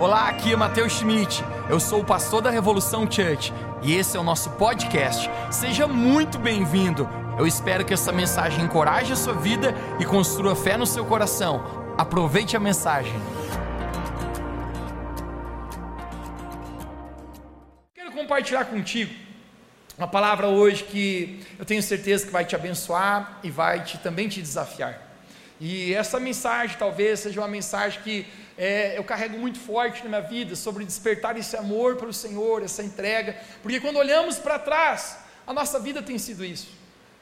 Olá, aqui é Matheus Schmidt. Eu sou o pastor da Revolução Church e esse é o nosso podcast. Seja muito bem-vindo. Eu espero que essa mensagem encoraje a sua vida e construa fé no seu coração. Aproveite a mensagem. Quero compartilhar contigo uma palavra hoje que eu tenho certeza que vai te abençoar e vai te, também te desafiar. E essa mensagem talvez seja uma mensagem que é, eu carrego muito forte na minha vida sobre despertar esse amor pelo Senhor, essa entrega, porque quando olhamos para trás, a nossa vida tem sido isso.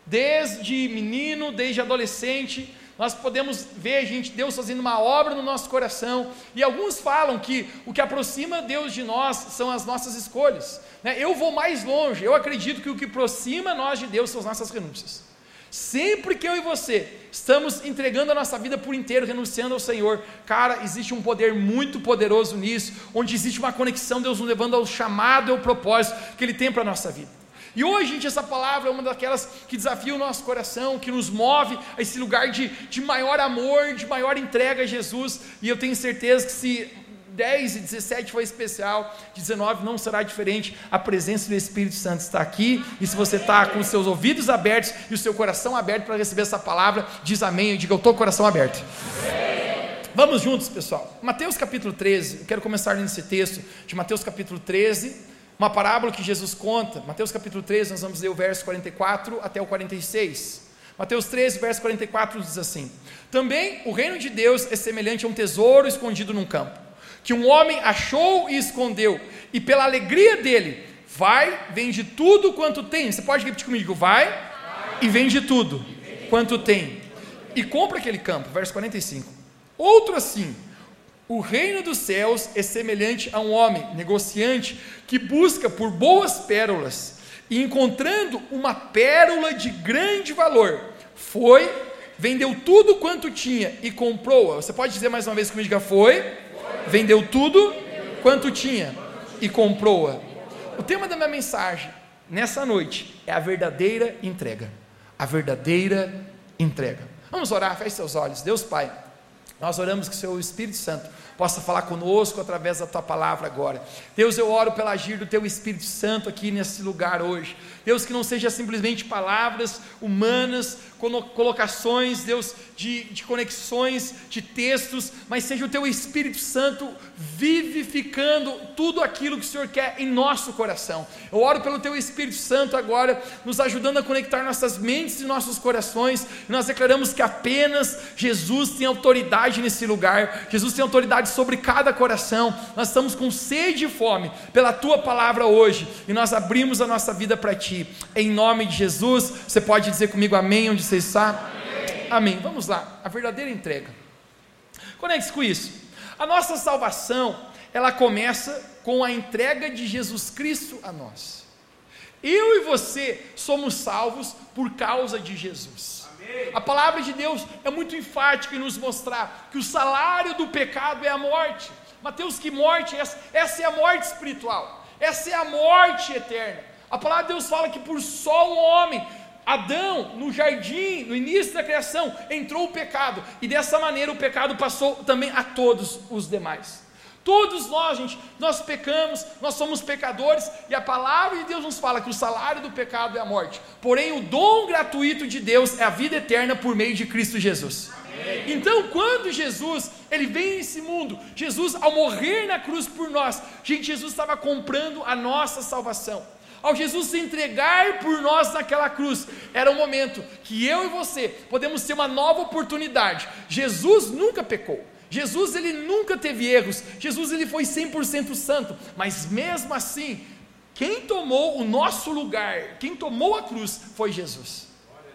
Desde menino, desde adolescente, nós podemos ver, gente, Deus fazendo uma obra no nosso coração, e alguns falam que o que aproxima Deus de nós são as nossas escolhas. Né? Eu vou mais longe, eu acredito que o que aproxima nós de Deus são as nossas renúncias. Sempre que eu e você estamos entregando a nossa vida por inteiro, renunciando ao Senhor, cara, existe um poder muito poderoso nisso, onde existe uma conexão, Deus nos levando ao chamado e ao propósito que Ele tem para a nossa vida. E hoje, gente, essa palavra é uma daquelas que desafia o nosso coração, que nos move a esse lugar de, de maior amor, de maior entrega a Jesus, e eu tenho certeza que se 10 e 17 foi especial, 19 não será diferente. A presença do Espírito Santo está aqui. E se você está com os seus ouvidos abertos e o seu coração aberto para receber essa palavra, diz amém e diga: Eu estou com o coração aberto. Vamos juntos, pessoal. Mateus capítulo 13, eu quero começar nesse texto de Mateus capítulo 13, uma parábola que Jesus conta. Mateus capítulo 13, nós vamos ler o verso 44 até o 46. Mateus 13, verso 44 diz assim: Também o reino de Deus é semelhante a um tesouro escondido num campo que um homem achou e escondeu, e pela alegria dele, vai, vende tudo quanto tem. Você pode repetir comigo: vai, vai. e vende tudo quanto tem, e compra aquele campo. Verso 45. Outro assim, o reino dos céus é semelhante a um homem, negociante, que busca por boas pérolas, e encontrando uma pérola de grande valor, foi, vendeu tudo quanto tinha e comprou-a. Você pode dizer mais uma vez comigo: diga, foi vendeu tudo quanto tinha e comprou-a. O tema da minha mensagem nessa noite é a verdadeira entrega. A verdadeira entrega. Vamos orar, feche seus olhos. Deus Pai, nós oramos que o seu Espírito Santo possa falar conosco através da tua palavra agora. Deus, eu oro pelo agir do teu Espírito Santo aqui nesse lugar hoje. Deus, que não seja simplesmente palavras humanas, colocações, Deus, de, de conexões, de textos, mas seja o teu Espírito Santo vivificando tudo aquilo que o Senhor quer em nosso coração. Eu oro pelo teu Espírito Santo agora, nos ajudando a conectar nossas mentes e nossos corações. Nós declaramos que apenas Jesus tem autoridade nesse lugar. Jesus tem autoridade sobre cada coração. Nós estamos com sede e fome pela tua palavra hoje e nós abrimos a nossa vida para ti. Em nome de Jesus, você pode dizer comigo amém onde você está? Amém. amém. Vamos lá. A verdadeira entrega. Conecte-se com isso. A nossa salvação, ela começa com a entrega de Jesus Cristo a nós. Eu e você somos salvos por causa de Jesus. A palavra de Deus é muito enfática em nos mostrar que o salário do pecado é a morte. Mateus, que morte é essa? Essa é a morte espiritual, essa é a morte eterna. A palavra de Deus fala que por só um homem, Adão, no jardim, no início da criação, entrou o pecado, e dessa maneira o pecado passou também a todos os demais. Todos nós, gente, nós pecamos, nós somos pecadores, e a palavra de Deus nos fala que o salário do pecado é a morte. Porém, o dom gratuito de Deus é a vida eterna por meio de Cristo Jesus. Amém. Então, quando Jesus, ele vem nesse mundo, Jesus ao morrer na cruz por nós, gente, Jesus estava comprando a nossa salvação. Ao Jesus se entregar por nós naquela cruz, era o momento que eu e você podemos ter uma nova oportunidade. Jesus nunca pecou. Jesus ele nunca teve erros, Jesus ele foi 100% santo, mas mesmo assim, quem tomou o nosso lugar, quem tomou a cruz foi Jesus.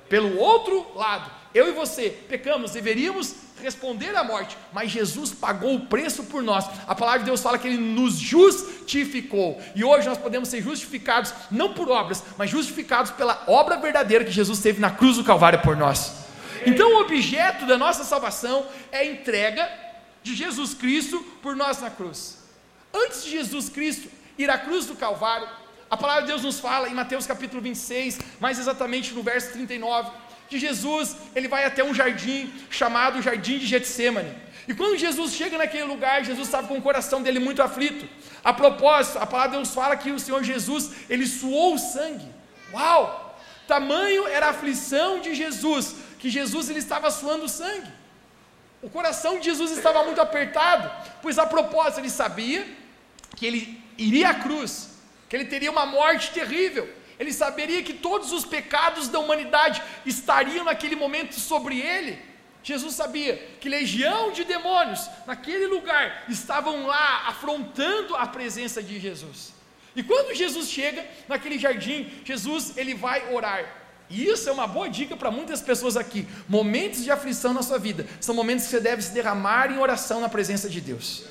Pelo outro lado, eu e você pecamos, deveríamos responder à morte, mas Jesus pagou o preço por nós. A palavra de Deus fala que ele nos justificou. E hoje nós podemos ser justificados não por obras, mas justificados pela obra verdadeira que Jesus teve na cruz do Calvário por nós. Então, o objeto da nossa salvação é a entrega de Jesus Cristo por nós na cruz. Antes de Jesus Cristo ir à cruz do Calvário, a palavra de Deus nos fala em Mateus capítulo 26, mais exatamente no verso 39, Jesus, ele vai até um jardim chamado Jardim de Getsemane. E quando Jesus chega naquele lugar, Jesus estava com o coração dele muito aflito. A propósito, a palavra de Deus fala que o Senhor Jesus, ele suou o sangue. Uau! Tamanho era a aflição de Jesus, que Jesus ele estava suando sangue. O coração de Jesus estava muito apertado, pois a propósito ele sabia que ele iria à cruz, que ele teria uma morte terrível. Ele saberia que todos os pecados da humanidade estariam naquele momento sobre ele. Jesus sabia que legião de demônios naquele lugar estavam lá afrontando a presença de Jesus. E quando Jesus chega naquele jardim, Jesus ele vai orar. E isso é uma boa dica para muitas pessoas aqui. Momentos de aflição na sua vida são momentos que você deve se derramar em oração na presença de Deus.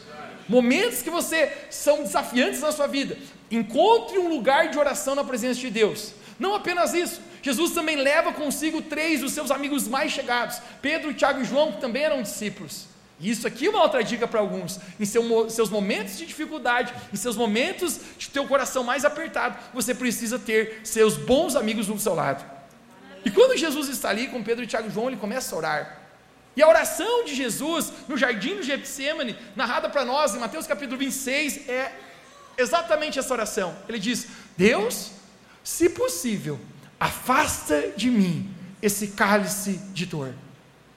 Momentos que você são desafiantes na sua vida. Encontre um lugar de oração na presença de Deus. Não apenas isso, Jesus também leva consigo três dos seus amigos mais chegados, Pedro, Tiago e João, que também eram discípulos. E isso aqui é uma outra dica para alguns. Em seu, seus momentos de dificuldade, em seus momentos de ter o coração mais apertado, você precisa ter seus bons amigos do seu lado. E quando Jesus está ali com Pedro, Tiago e João, ele começa a orar. E a oração de Jesus no jardim do Getsemane, narrada para nós em Mateus capítulo 26, é exatamente essa oração. Ele diz: Deus, se possível, afasta de mim esse cálice de dor.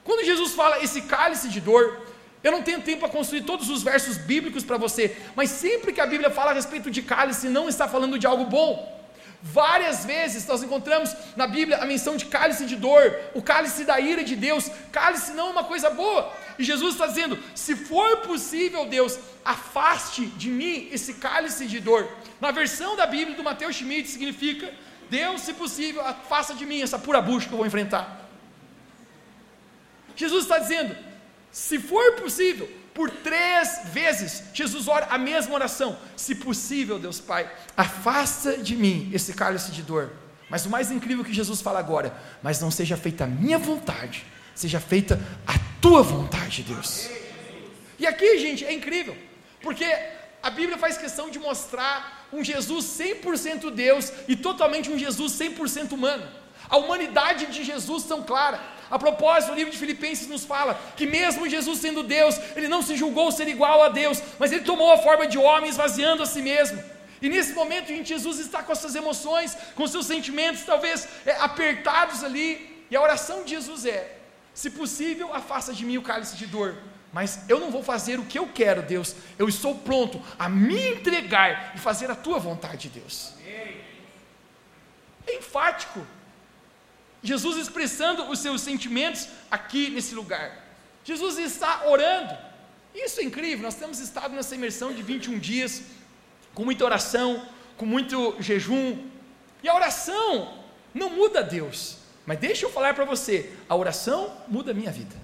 Quando Jesus fala esse cálice de dor, eu não tenho tempo para construir todos os versos bíblicos para você, mas sempre que a Bíblia fala a respeito de cálice, não está falando de algo bom. Várias vezes nós encontramos na Bíblia a menção de cálice de dor, o cálice da ira de Deus. Cálice não é uma coisa boa. E Jesus está dizendo: se for possível, Deus, afaste de mim esse cálice de dor. Na versão da Bíblia do Mateus Schmidt significa Deus, se possível, faça de mim essa pura bucha que eu vou enfrentar. Jesus está dizendo: se for possível, por três vezes, Jesus ora a mesma oração: se possível, Deus Pai, afasta de mim esse cálice de dor. Mas o mais incrível que Jesus fala agora: mas não seja feita a minha vontade, seja feita a tua vontade, Deus. E aqui, gente, é incrível, porque a Bíblia faz questão de mostrar um Jesus 100% Deus e totalmente um Jesus 100% humano. A humanidade de Jesus tão clara. A propósito, o livro de Filipenses nos fala que mesmo Jesus sendo Deus, ele não se julgou ser igual a Deus, mas ele tomou a forma de homem, esvaziando a si mesmo. E nesse momento, gente, Jesus está com as suas emoções, com seus sentimentos talvez é, apertados ali, e a oração de Jesus é: se possível, afasta de mim o cálice de dor, mas eu não vou fazer o que eu quero, Deus. Eu estou pronto a me entregar e fazer a tua vontade, Deus. É enfático. Jesus expressando os seus sentimentos aqui nesse lugar. Jesus está orando. Isso é incrível. Nós temos estado nessa imersão de 21 dias, com muita oração, com muito jejum. E a oração não muda Deus. Mas deixa eu falar para você: a oração muda a minha vida.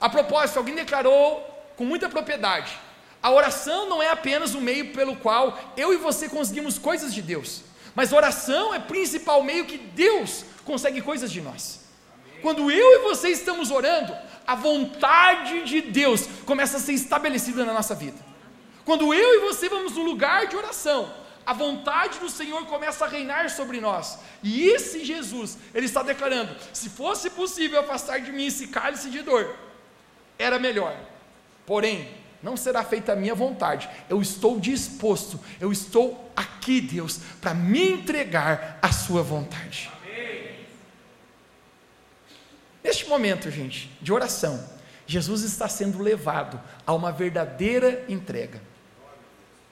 A propósito, alguém declarou com muita propriedade: a oração não é apenas o meio pelo qual eu e você conseguimos coisas de Deus, mas oração é principal meio que Deus consegue coisas de nós. Quando eu e você estamos orando, a vontade de Deus começa a ser estabelecida na nossa vida. Quando eu e você vamos no lugar de oração, a vontade do Senhor começa a reinar sobre nós. E esse Jesus, ele está declarando: se fosse possível afastar de mim esse cálice de dor, era melhor. Porém, não será feita a minha vontade. Eu estou disposto, eu estou aqui, Deus, para me entregar à Sua vontade. Amém. Neste momento, gente, de oração, Jesus está sendo levado a uma verdadeira entrega.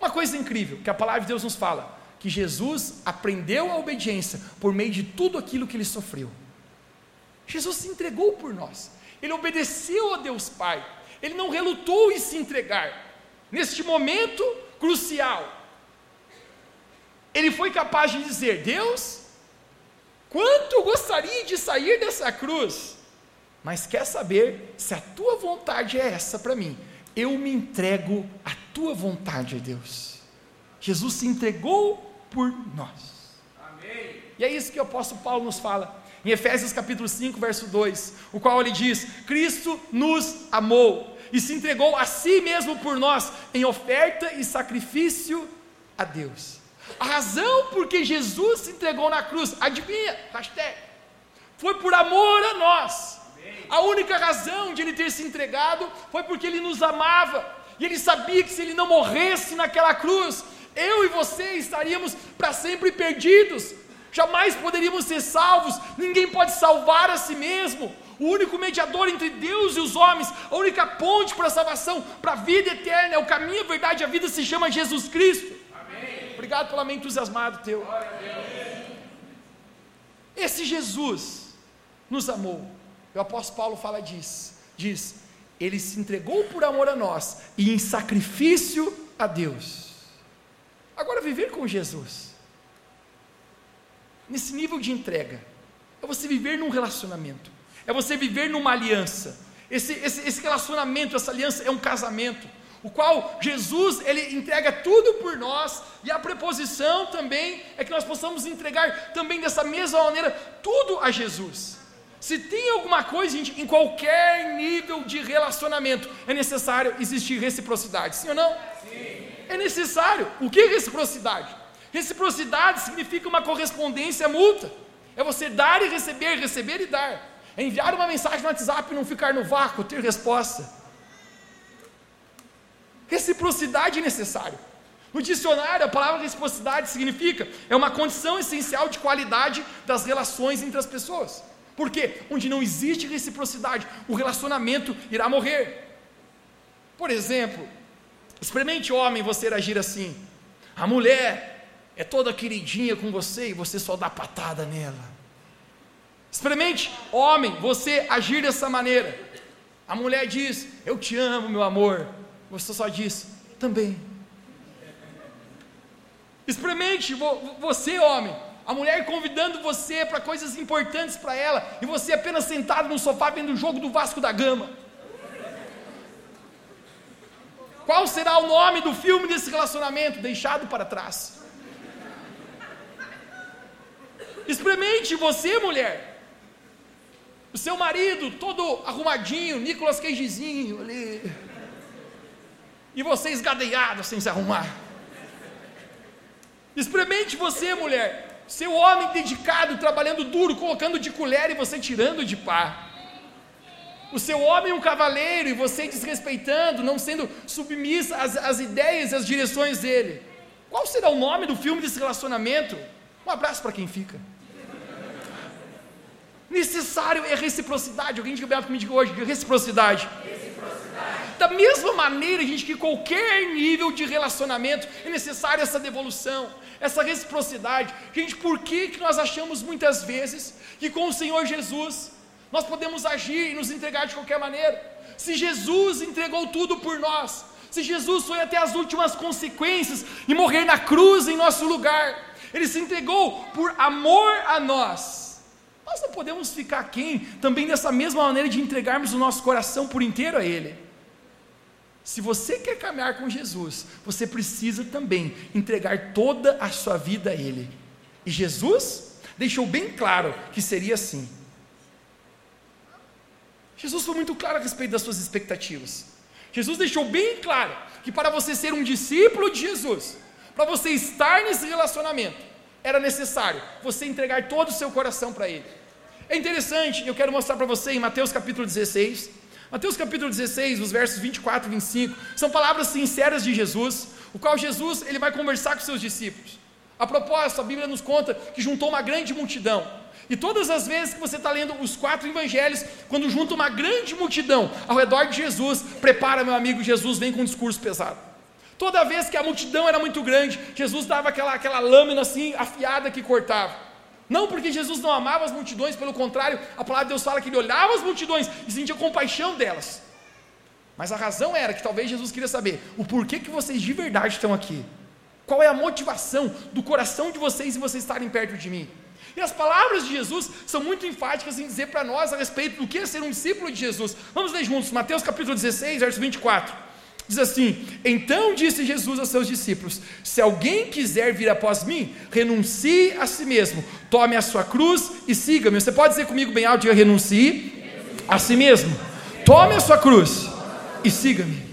Uma coisa incrível que a palavra de Deus nos fala: que Jesus aprendeu a obediência por meio de tudo aquilo que ele sofreu. Jesus se entregou por nós ele obedeceu a Deus Pai, ele não relutou em se entregar. Neste momento crucial, ele foi capaz de dizer: Deus, quanto eu gostaria de sair dessa cruz, mas quer saber se a tua vontade é essa para mim? Eu me entrego à tua vontade, Deus. Jesus se entregou por nós. Amém. E é isso que o apóstolo Paulo nos fala em Efésios capítulo 5, verso 2, o qual ele diz: Cristo nos amou e se entregou a si mesmo por nós em oferta e sacrifício a Deus. A razão por que Jesus se entregou na cruz, adivinha? Hashtag, foi por amor a nós. a única razão de ele ter se entregado foi porque ele nos amava. E ele sabia que se ele não morresse naquela cruz, eu e você estaríamos para sempre perdidos. Jamais poderíamos ser salvos. Ninguém pode salvar a si mesmo. O único mediador entre Deus e os homens, a única ponte para a salvação, para a vida eterna, é o caminho, a verdade e a vida se chama Jesus Cristo. Amém. Obrigado pelo amém entusiasmado teu. Esse Jesus nos amou. O apóstolo Paulo fala disso. Diz: Ele se entregou por amor a nós e em sacrifício a Deus. Agora, viver com Jesus, nesse nível de entrega, é você viver num relacionamento, é você viver numa aliança. Esse, esse, esse relacionamento, essa aliança é um casamento o qual Jesus ele entrega tudo por nós, e a preposição também é que nós possamos entregar também dessa mesma maneira tudo a Jesus. Se tem alguma coisa, gente, em qualquer nível de relacionamento, é necessário existir reciprocidade, sim ou não? Sim. É necessário. O que é reciprocidade? Reciprocidade significa uma correspondência mútua. É você dar e receber, receber e dar. É enviar uma mensagem no WhatsApp e não ficar no vácuo, ter resposta. Reciprocidade é necessário. No dicionário, a palavra reciprocidade significa é uma condição essencial de qualidade das relações entre as pessoas. Porque onde não existe reciprocidade, o relacionamento irá morrer. Por exemplo, experimente homem você agir assim. A mulher é toda queridinha com você e você só dá patada nela. Experimente, homem, você agir dessa maneira. A mulher diz: Eu te amo, meu amor. Você só diz, também. Experimente, você, homem, a mulher convidando você para coisas importantes para ela, e você apenas sentado no sofá vendo o jogo do Vasco da Gama. Qual será o nome do filme desse relacionamento? Deixado para trás. Experimente você, mulher. O seu marido todo arrumadinho, Nicolas Cagezinho ali e você esgadeado sem se arrumar. Experimente você, mulher, seu homem dedicado, trabalhando duro, colocando de colher e você tirando de pá. O seu homem um cavaleiro e você desrespeitando, não sendo submissa às, às ideias e às direções dele. Qual será o nome do filme desse relacionamento? Um abraço para quem fica. Necessário é reciprocidade. Alguém diga comigo hoje, reciprocidade. Da mesma maneira, gente, que qualquer nível de relacionamento é necessária essa devolução, essa reciprocidade. Gente, por que, que nós achamos muitas vezes que com o Senhor Jesus nós podemos agir e nos entregar de qualquer maneira? Se Jesus entregou tudo por nós, se Jesus foi até as últimas consequências e morrer na cruz em nosso lugar, ele se entregou por amor a nós. Nós não podemos ficar quem também dessa mesma maneira de entregarmos o nosso coração por inteiro a Ele. Se você quer caminhar com Jesus, você precisa também entregar toda a sua vida a Ele. E Jesus deixou bem claro que seria assim. Jesus foi muito claro a respeito das suas expectativas. Jesus deixou bem claro que para você ser um discípulo de Jesus, para você estar nesse relacionamento, era necessário você entregar todo o seu coração para Ele. É interessante, eu quero mostrar para você em Mateus capítulo 16, Mateus capítulo 16, os versos 24 e 25, são palavras sinceras de Jesus, o qual Jesus ele vai conversar com seus discípulos. A propósito, a Bíblia nos conta que juntou uma grande multidão. E todas as vezes que você está lendo os quatro evangelhos, quando junta uma grande multidão ao redor de Jesus, prepara, meu amigo, Jesus vem com um discurso pesado. Toda vez que a multidão era muito grande, Jesus dava aquela, aquela lâmina assim, afiada que cortava. Não porque Jesus não amava as multidões, pelo contrário, a palavra de Deus fala que ele olhava as multidões e sentia compaixão delas. Mas a razão era que talvez Jesus queria saber o porquê que vocês de verdade estão aqui. Qual é a motivação do coração de vocês em vocês estarem perto de mim? E as palavras de Jesus são muito enfáticas em dizer para nós a respeito do que é ser um discípulo de Jesus. Vamos ler juntos, Mateus capítulo 16, verso 24. Diz assim: Então disse Jesus aos seus discípulos: Se alguém quiser vir após mim, renuncie a si mesmo, tome a sua cruz e siga-me. Você pode dizer comigo bem alto: diga, renuncie a si mesmo, tome a sua cruz e siga-me.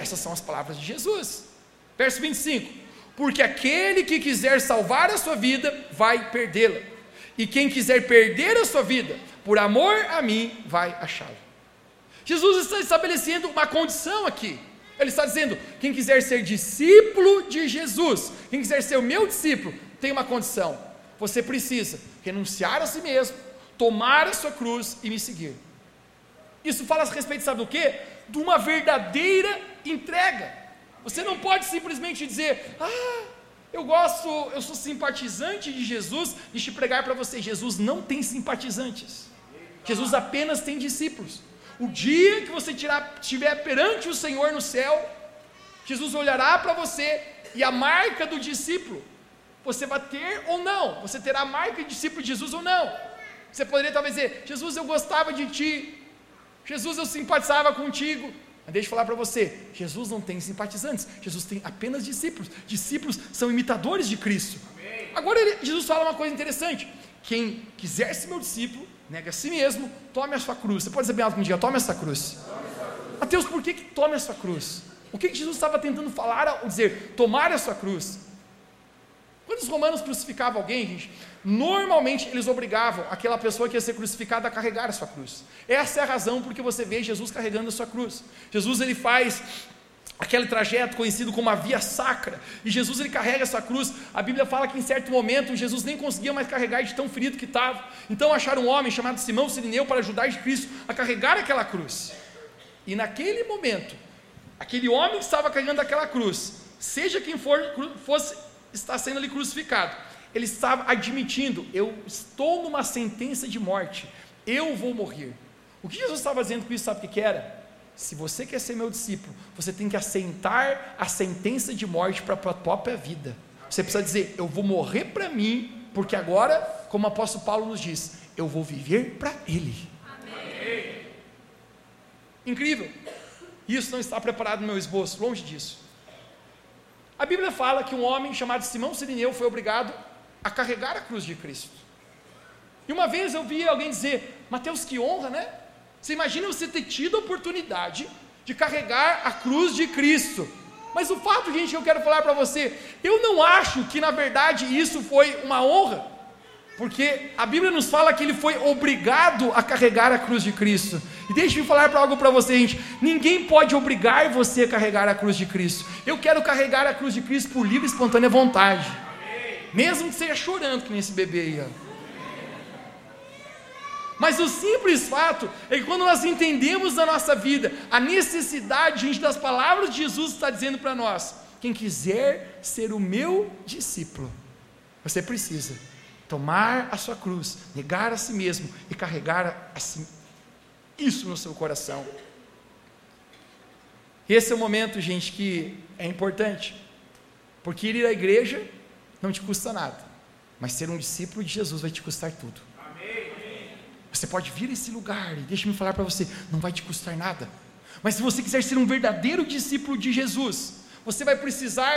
Essas são as palavras de Jesus. Verso 25: Porque aquele que quiser salvar a sua vida, vai perdê-la, e quem quiser perder a sua vida, por amor a mim, vai achá-lo. Jesus está estabelecendo uma condição aqui. Ele está dizendo: quem quiser ser discípulo de Jesus, quem quiser ser o meu discípulo, tem uma condição. Você precisa renunciar a si mesmo, tomar a sua cruz e me seguir. Isso fala a respeito, sabe do quê? De uma verdadeira entrega. Você não pode simplesmente dizer, ah, eu gosto, eu sou simpatizante de Jesus, deixa eu pregar para você: Jesus não tem simpatizantes, Jesus apenas tem discípulos. O dia que você tirar, estiver perante o Senhor no céu, Jesus olhará para você e a marca do discípulo, você vai ter ou não, você terá a marca de discípulo de Jesus ou não. Você poderia talvez dizer: Jesus, eu gostava de ti, Jesus, eu simpatizava contigo. Mas deixa eu falar para você: Jesus não tem simpatizantes, Jesus tem apenas discípulos. Discípulos são imitadores de Cristo. Amém. Agora ele, Jesus fala uma coisa interessante: quem quiser ser meu discípulo, nega a si mesmo, tome a sua cruz. Você pode dizer bem alto comigo, tome essa cruz. Mateus, por que, que tome a sua cruz? O que, que Jesus estava tentando falar ao dizer tomar a sua cruz? Quando os romanos crucificavam alguém, gente, normalmente eles obrigavam aquela pessoa que ia ser crucificada a carregar a sua cruz. Essa é a razão porque você vê Jesus carregando a sua cruz. Jesus ele faz aquele trajeto conhecido como a via sacra, e Jesus ele carrega essa cruz. A Bíblia fala que em certo momento Jesus nem conseguia mais carregar de tão ferido que estava. Então acharam um homem chamado Simão Sirineu para ajudar Cristo a carregar aquela cruz. E naquele momento, aquele homem que estava carregando aquela cruz, seja quem for fosse está sendo ali crucificado, ele estava admitindo: eu estou numa sentença de morte, eu vou morrer. O que Jesus estava dizendo com isso, sabe o que era? Se você quer ser meu discípulo, você tem que assentar a sentença de morte para a própria vida. Você precisa dizer: eu vou morrer para mim, porque agora, como o apóstolo Paulo nos diz, eu vou viver para Ele. Amém. Incrível. Isso não está preparado no meu esboço, longe disso. A Bíblia fala que um homem chamado Simão Sirineu foi obrigado a carregar a cruz de Cristo. E uma vez eu vi alguém dizer: Mateus, que honra, né? Você imagina você ter tido a oportunidade de carregar a cruz de Cristo. Mas o fato, gente, que eu quero falar para você, eu não acho que na verdade isso foi uma honra. Porque a Bíblia nos fala que ele foi obrigado a carregar a cruz de Cristo. E deixe me falar algo para você, gente. Ninguém pode obrigar você a carregar a cruz de Cristo. Eu quero carregar a cruz de Cristo por livre e espontânea vontade. Mesmo que seja chorando, que nem esse bebê aí. Ó. Mas o simples fato é que quando nós entendemos na nossa vida a necessidade, gente, das palavras de Jesus está dizendo para nós: quem quiser ser o meu discípulo, você precisa tomar a sua cruz, negar a si mesmo e carregar si, isso no seu coração. Esse é o momento, gente, que é importante, porque ir à igreja não te custa nada, mas ser um discípulo de Jesus vai te custar tudo. Você pode vir a esse lugar e deixa-me falar para você, não vai te custar nada. Mas se você quiser ser um verdadeiro discípulo de Jesus, você vai precisar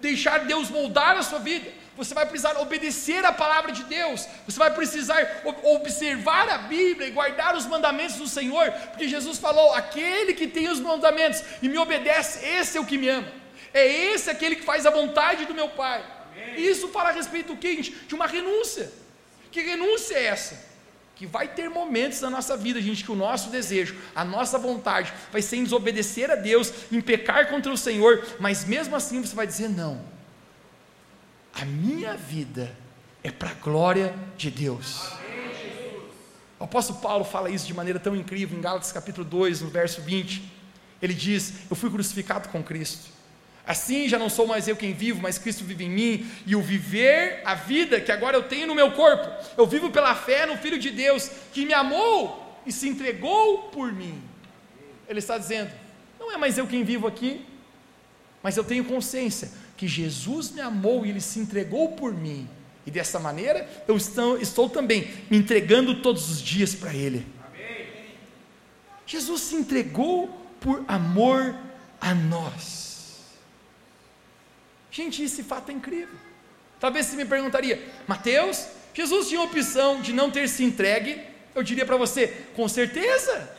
deixar Deus moldar a sua vida você vai precisar obedecer a palavra de Deus, você vai precisar observar a Bíblia e guardar os mandamentos do Senhor, porque Jesus falou: aquele que tem os mandamentos e me obedece, esse é o que me ama, é esse aquele que faz a vontade do meu Pai. Amém. Isso fala a respeito do que? De uma renúncia. Que renúncia é essa? Que vai ter momentos na nossa vida, gente, que o nosso desejo, a nossa vontade vai ser em desobedecer a Deus, em pecar contra o Senhor, mas mesmo assim você vai dizer não a minha vida é para a glória de Deus. O apóstolo Paulo fala isso de maneira tão incrível em Gálatas capítulo 2, no verso 20. Ele diz: Eu fui crucificado com Cristo. Assim já não sou mais eu quem vivo, mas Cristo vive em mim, e o viver a vida que agora eu tenho no meu corpo, eu vivo pela fé no Filho de Deus, que me amou e se entregou por mim. Ele está dizendo: Não é mais eu quem vivo aqui, mas eu tenho consciência que Jesus me amou e ele se entregou por mim. E dessa maneira eu estou, estou também me entregando todos os dias para Ele. Amém. Jesus se entregou por amor a nós. Gente, esse fato é incrível. Talvez você me perguntaria, Mateus, Jesus tinha a opção de não ter se entregue? Eu diria para você, com certeza.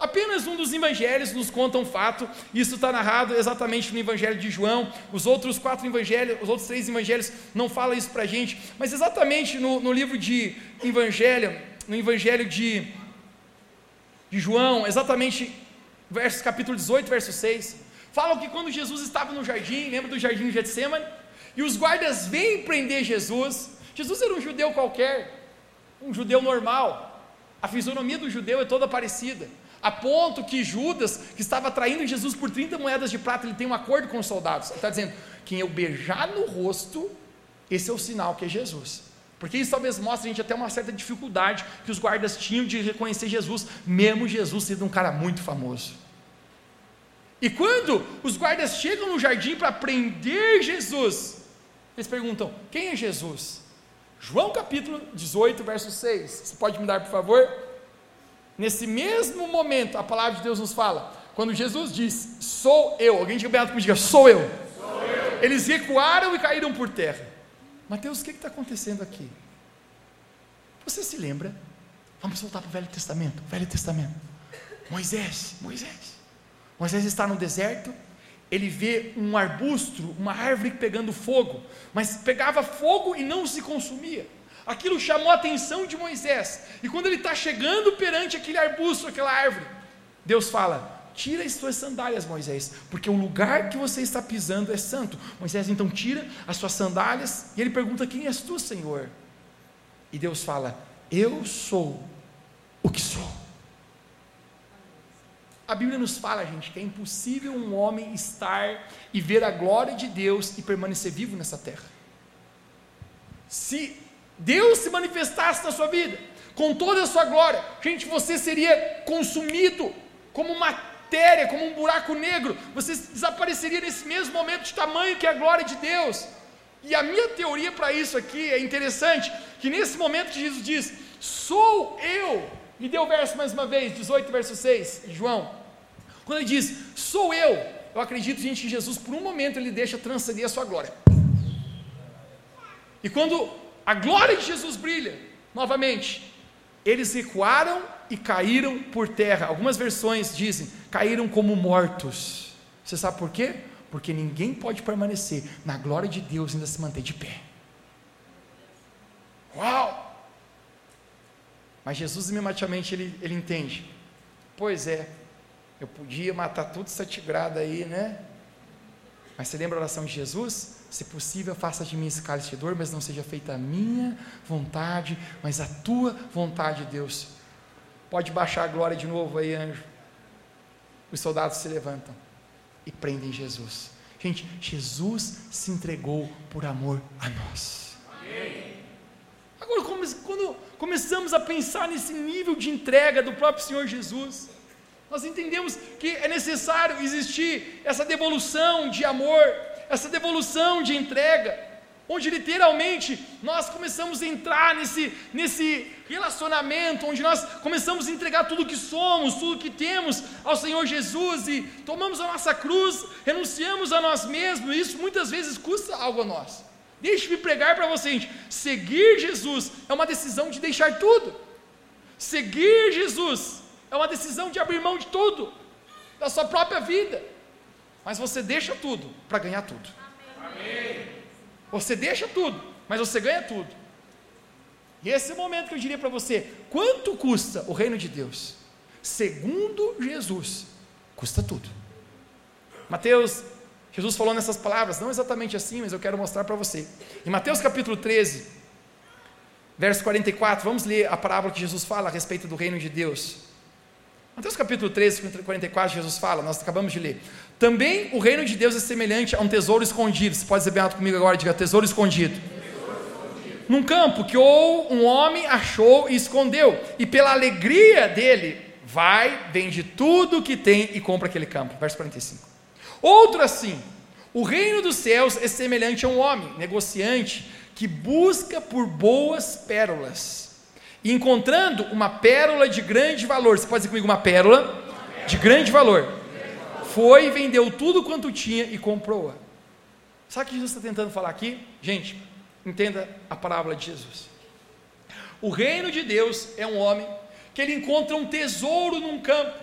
Apenas um dos evangelhos nos conta um fato, isso está narrado exatamente no evangelho de João, os outros quatro evangelhos, os outros três evangelhos não falam isso para a gente, mas exatamente no, no livro de evangelho no Evangelho de, de João, exatamente versos, capítulo 18, verso 6. Falam que quando Jesus estava no jardim, lembra do jardim de Getsemane? E os guardas vêm prender Jesus. Jesus era um judeu qualquer, um judeu normal. A fisionomia do judeu é toda parecida. A ponto que Judas, que estava traindo Jesus por 30 moedas de prata, ele tem um acordo com os soldados. Ele está dizendo: quem eu beijar no rosto, esse é o sinal que é Jesus. Porque isso talvez mostre a gente até uma certa dificuldade que os guardas tinham de reconhecer Jesus, mesmo Jesus sendo um cara muito famoso. E quando os guardas chegam no jardim para prender Jesus, eles perguntam: quem é Jesus? João capítulo 18, verso 6. Você pode me dar, por favor? Nesse mesmo momento, a palavra de Deus nos fala, quando Jesus diz, sou eu, alguém diga bem comigo, diga, sou eu. sou eu. Eles recuaram e caíram por terra. Mateus, o que está acontecendo aqui? Você se lembra? Vamos voltar para o Velho Testamento. Velho Testamento. Moisés, Moisés. Moisés está no deserto, ele vê um arbusto, uma árvore pegando fogo, mas pegava fogo e não se consumia. Aquilo chamou a atenção de Moisés. E quando ele está chegando perante aquele arbusto, aquela árvore, Deus fala: Tira as suas sandálias, Moisés, porque o lugar que você está pisando é santo. Moisés então tira as suas sandálias e ele pergunta: Quem és tu, Senhor? E Deus fala: Eu sou o que sou. A Bíblia nos fala, gente, que é impossível um homem estar e ver a glória de Deus e permanecer vivo nessa terra. Se Deus se manifestasse na sua vida, com toda a sua glória, gente, você seria consumido como matéria, como um buraco negro, você desapareceria nesse mesmo momento de tamanho que é a glória de Deus. E a minha teoria para isso aqui é interessante, que nesse momento Jesus diz, sou eu, me dê o verso mais uma vez, 18, verso 6, João. Quando ele diz, sou eu, eu acredito, gente, que Jesus, por um momento, ele deixa transcender a sua glória. E quando a glória de Jesus brilha, novamente, eles recuaram e caíram por terra. Algumas versões dizem, caíram como mortos. Você sabe por quê? Porque ninguém pode permanecer na glória de Deus e ainda se manter de pé. Uau! Mas Jesus imediatamente ele, ele entende. Pois é, eu podia matar tudo essa tigrada aí, né? Mas você lembra a oração de Jesus? Se possível, faça de mim esse cálice de dor, mas não seja feita a minha vontade, mas a tua vontade, Deus. Pode baixar a glória de novo aí, anjo. Os soldados se levantam e prendem Jesus. Gente, Jesus se entregou por amor a nós. Agora, quando começamos a pensar nesse nível de entrega do próprio Senhor Jesus, nós entendemos que é necessário existir essa devolução de amor, essa devolução de entrega, onde literalmente nós começamos a entrar nesse, nesse relacionamento, onde nós começamos a entregar tudo que somos, tudo que temos ao Senhor Jesus e tomamos a nossa cruz, renunciamos a nós mesmos, e isso muitas vezes custa algo a nós. Deixe-me pregar para você, gente. Seguir Jesus é uma decisão de deixar tudo. Seguir Jesus é uma decisão de abrir mão de tudo, da sua própria vida. Mas você deixa tudo para ganhar tudo. Amém. Você deixa tudo, mas você ganha tudo. E esse é o momento que eu diria para você: quanto custa o reino de Deus? Segundo Jesus, custa tudo. Mateus Jesus falou nessas palavras, não exatamente assim, mas eu quero mostrar para você. Em Mateus capítulo 13, verso 44, vamos ler a parábola que Jesus fala a respeito do reino de Deus. Mateus capítulo 13, 44, Jesus fala, nós acabamos de ler. Também o reino de Deus é semelhante a um tesouro escondido. Você pode dizer bem alto comigo agora, diga tesouro escondido. Tesouro escondido. Num campo que ou um homem achou e escondeu, e pela alegria dele, vai, vende tudo que tem e compra aquele campo. Verso 45. Outro assim, o reino dos céus é semelhante a um homem, negociante, que busca por boas pérolas. Encontrando uma pérola de grande valor, você pode dizer comigo uma pérola de grande valor, foi vendeu tudo quanto tinha e comprou-a. Sabe o que Jesus está tentando falar aqui? Gente, entenda a parábola de Jesus. O reino de Deus é um homem que ele encontra um tesouro num campo.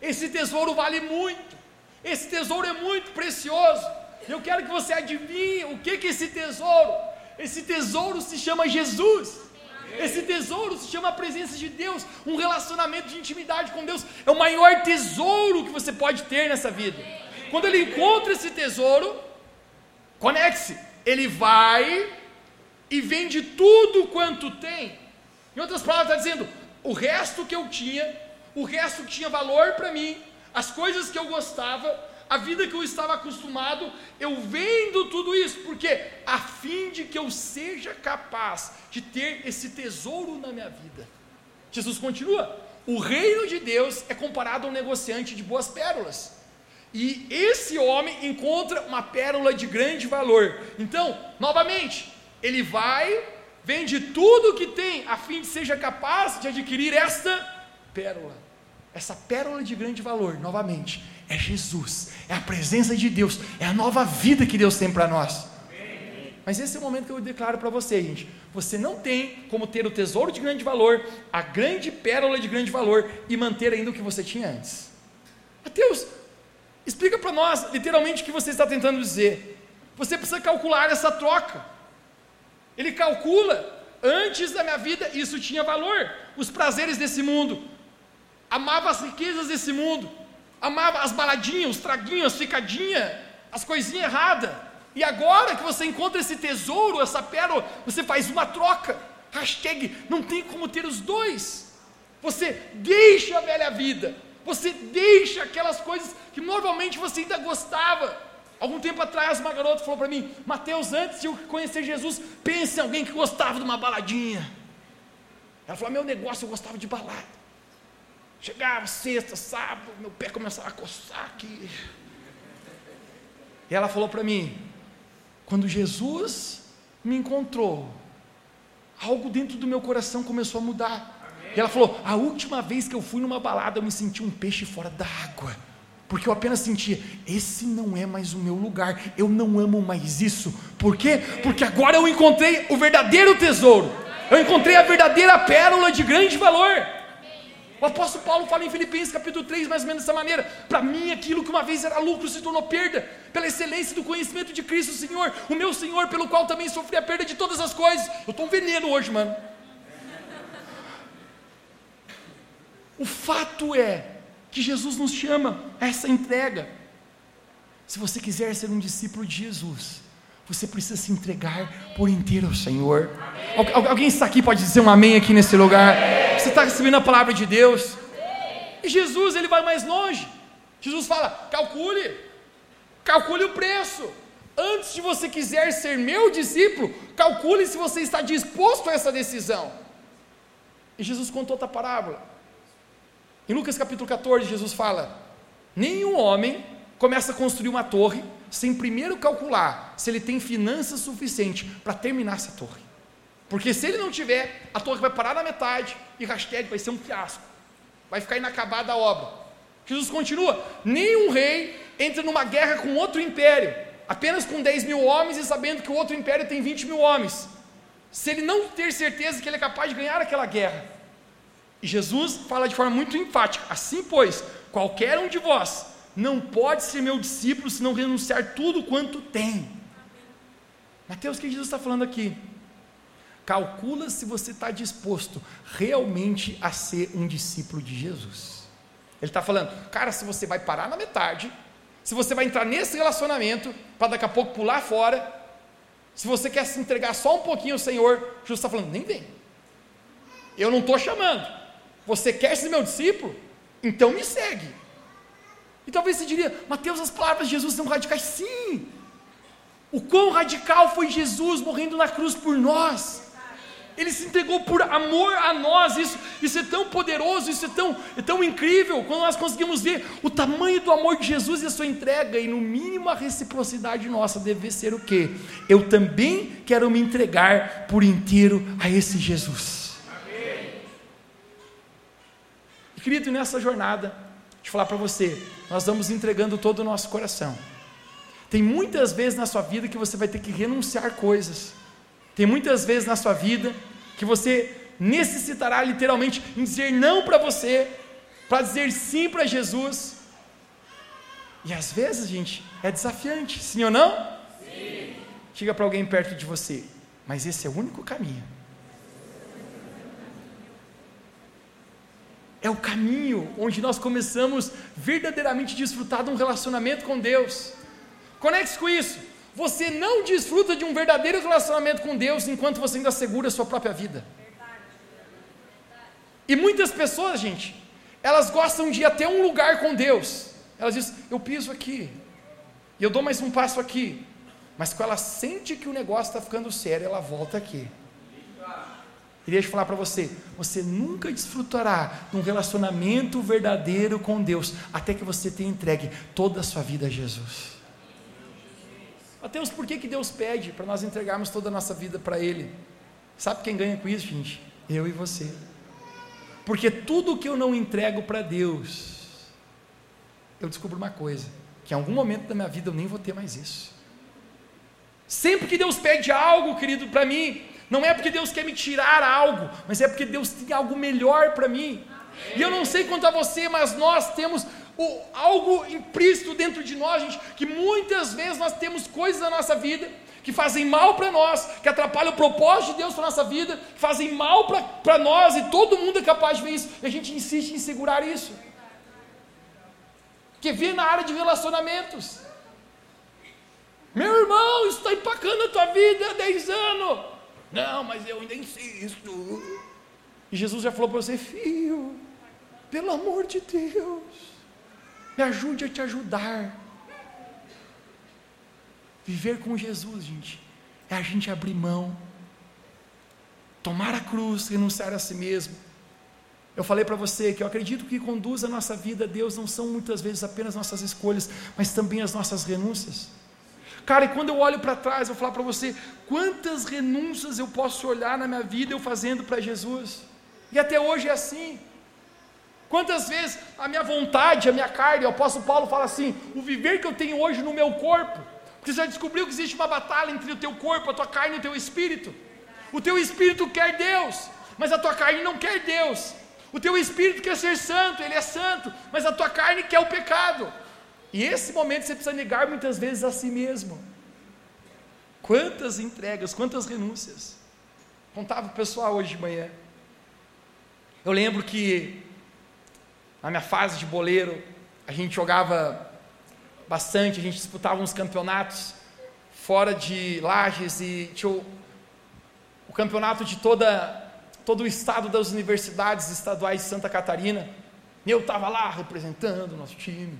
Esse tesouro vale muito. Esse tesouro é muito precioso. Eu quero que você adivinhe o que, que esse tesouro. Esse tesouro se chama Jesus. Esse tesouro se chama a presença de Deus, um relacionamento de intimidade com Deus. É o maior tesouro que você pode ter nessa vida. Quando ele encontra esse tesouro, conecte-se. Ele vai e vende tudo quanto tem. Em outras palavras, está dizendo: o resto que eu tinha, o resto que tinha valor para mim, as coisas que eu gostava, a vida que eu estava acostumado, eu vendo tudo isso, porque a fim de que eu seja capaz de ter esse tesouro na minha vida. Jesus continua: o reino de Deus é comparado a um negociante de boas pérolas. E esse homem encontra uma pérola de grande valor. Então, novamente, ele vai, vende tudo o que tem, a fim de seja capaz de adquirir esta pérola. Essa pérola de grande valor, novamente, é Jesus, é a presença de Deus, é a nova vida que Deus tem para nós. Mas esse é o momento que eu declaro para você, gente. Você não tem como ter o tesouro de grande valor, a grande pérola de grande valor e manter ainda o que você tinha antes. Mateus, explica para nós, literalmente, o que você está tentando dizer. Você precisa calcular essa troca. Ele calcula, antes da minha vida, isso tinha valor. Os prazeres desse mundo, amava as riquezas desse mundo, amava as baladinhas, os traguinhos, as ficadinhas, as coisinhas erradas. E agora que você encontra esse tesouro, essa pérola, você faz uma troca. Hashtag, não tem como ter os dois. Você deixa a velha vida, você deixa aquelas coisas que normalmente você ainda gostava. Algum tempo atrás, uma garota falou para mim: Mateus, antes de eu conhecer Jesus, pense em alguém que gostava de uma baladinha. Ela falou: Meu negócio, eu gostava de balada. Chegava sexta, sábado, meu pé começava a coçar aqui. E ela falou para mim: quando Jesus me encontrou, algo dentro do meu coração começou a mudar. Amém. E ela falou: a última vez que eu fui numa balada, eu me senti um peixe fora da água. Porque eu apenas sentia, esse não é mais o meu lugar, eu não amo mais isso. Por quê? Porque agora eu encontrei o verdadeiro tesouro, eu encontrei a verdadeira pérola de grande valor. O apóstolo Paulo fala em Filipenses capítulo 3, mais ou menos dessa maneira: para mim, aquilo que uma vez era lucro se tornou perda, pela excelência do conhecimento de Cristo Senhor, o meu Senhor, pelo qual também sofri a perda de todas as coisas. Eu estou um veneno hoje, mano. O fato é que Jesus nos chama a essa entrega. Se você quiser ser um discípulo de Jesus, você precisa se entregar por inteiro ao Senhor. alguém está aqui, pode dizer um amém aqui nesse lugar? Você está recebendo a palavra de Deus? E Jesus, ele vai mais longe. Jesus fala: calcule, calcule o preço. Antes de você quiser ser meu discípulo, calcule se você está disposto a essa decisão. E Jesus contou outra parábola. Em Lucas capítulo 14, Jesus fala: Nenhum homem começa a construir uma torre sem primeiro calcular se ele tem finanças suficientes para terminar essa torre. Porque se ele não tiver, a torre vai parar na metade e hashtag vai ser um fiasco. Vai ficar inacabada a obra. Jesus continua: nenhum rei entra numa guerra com outro império, apenas com 10 mil homens e sabendo que o outro império tem 20 mil homens. Se ele não ter certeza que ele é capaz de ganhar aquela guerra. E Jesus fala de forma muito enfática: assim, pois, qualquer um de vós não pode ser meu discípulo se não renunciar tudo quanto tem. Mateus, o que Jesus está falando aqui? Calcula se você está disposto realmente a ser um discípulo de Jesus. Ele está falando, cara, se você vai parar na metade, se você vai entrar nesse relacionamento, para daqui a pouco pular fora, se você quer se entregar só um pouquinho ao Senhor, Jesus está falando, nem vem. Eu não estou chamando. Você quer ser meu discípulo? Então me segue. E talvez você diria, Mateus, as palavras de Jesus são radicais. Sim! O quão radical foi Jesus morrendo na cruz por nós. Ele se entregou por amor a nós. Isso, isso é tão poderoso, isso é tão, é tão incrível. Quando nós conseguimos ver o tamanho do amor de Jesus e a sua entrega, e no mínimo a reciprocidade nossa deve ser o quê? Eu também quero me entregar por inteiro a esse Jesus. Amém. E querido, nessa jornada, deixa eu falar para você, nós vamos entregando todo o nosso coração. Tem muitas vezes na sua vida que você vai ter que renunciar coisas. Tem muitas vezes na sua vida que você necessitará literalmente dizer não para você, para dizer sim para Jesus. E às vezes, gente, é desafiante, sim ou não? Sim. Diga para alguém perto de você, mas esse é o único caminho. É o caminho onde nós começamos verdadeiramente a desfrutar de um relacionamento com Deus. Conecte-se com isso. Você não desfruta de um verdadeiro relacionamento com Deus enquanto você ainda segura a sua própria vida. E muitas pessoas, gente, elas gostam de ir até um lugar com Deus. Elas dizem, eu piso aqui, e eu dou mais um passo aqui. Mas quando ela sente que o negócio está ficando sério, ela volta aqui. E deixa eu falar para você: você nunca desfrutará de um relacionamento verdadeiro com Deus, até que você tenha entregue toda a sua vida a Jesus. Mateus, por que, que Deus pede para nós entregarmos toda a nossa vida para Ele? Sabe quem ganha com isso, gente? Eu e você. Porque tudo que eu não entrego para Deus, eu descubro uma coisa: que em algum momento da minha vida eu nem vou ter mais isso. Sempre que Deus pede algo, querido, para mim, não é porque Deus quer me tirar algo, mas é porque Deus tem algo melhor para mim. E eu não sei quanto a você, mas nós temos o, algo implícito dentro de nós, gente, que muitas vezes nós temos coisas na nossa vida que fazem mal para nós, que atrapalham o propósito de Deus para nossa vida, que fazem mal para nós, e todo mundo é capaz de ver isso, e a gente insiste em segurar isso. Que vê na área de relacionamentos. Meu irmão, isso está empacando a tua vida há 10 anos. Não, mas eu ainda insisto. E Jesus já falou para você, filho, pelo amor de Deus, me ajude a te ajudar. Viver com Jesus, gente, é a gente abrir mão, tomar a cruz, renunciar a si mesmo. Eu falei para você que eu acredito que conduz a nossa vida a Deus não são muitas vezes apenas nossas escolhas, mas também as nossas renúncias. Cara, e quando eu olho para trás, vou falar para você, quantas renúncias eu posso olhar na minha vida eu fazendo para Jesus? E até hoje é assim. Quantas vezes a minha vontade, a minha carne, o apóstolo Paulo fala assim: o viver que eu tenho hoje no meu corpo, porque você já descobriu que existe uma batalha entre o teu corpo, a tua carne e o teu espírito. O teu espírito quer Deus, mas a tua carne não quer Deus. O teu espírito quer ser santo, ele é santo, mas a tua carne quer o pecado. E esse momento você precisa negar muitas vezes a si mesmo. Quantas entregas, quantas renúncias. Contava o pessoal hoje de manhã. Eu lembro que na minha fase de boleiro, a gente jogava bastante, a gente disputava uns campeonatos fora de Lages e tinha o, o campeonato de toda, todo o estado das universidades estaduais de Santa Catarina. E eu estava lá representando o nosso time.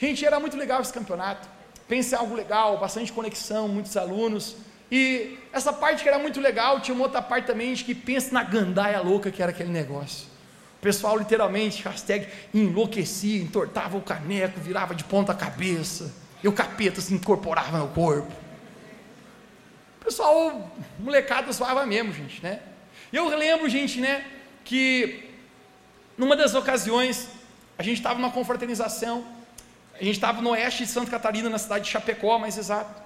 Gente, era muito legal esse campeonato. Pensei em algo legal, bastante conexão, muitos alunos. E essa parte que era muito legal, tinha uma outra parte também de que pensa na gandaia louca que era aquele negócio. O pessoal literalmente, hashtag, enlouquecia, entortava o caneco, virava de ponta cabeça. E o capeta se incorporava no corpo. O pessoal, molecada zoava mesmo, gente, né? Eu lembro, gente, né, que numa das ocasiões, a gente estava numa confraternização, a gente estava no oeste de Santa Catarina, na cidade de Chapecó, mais exato.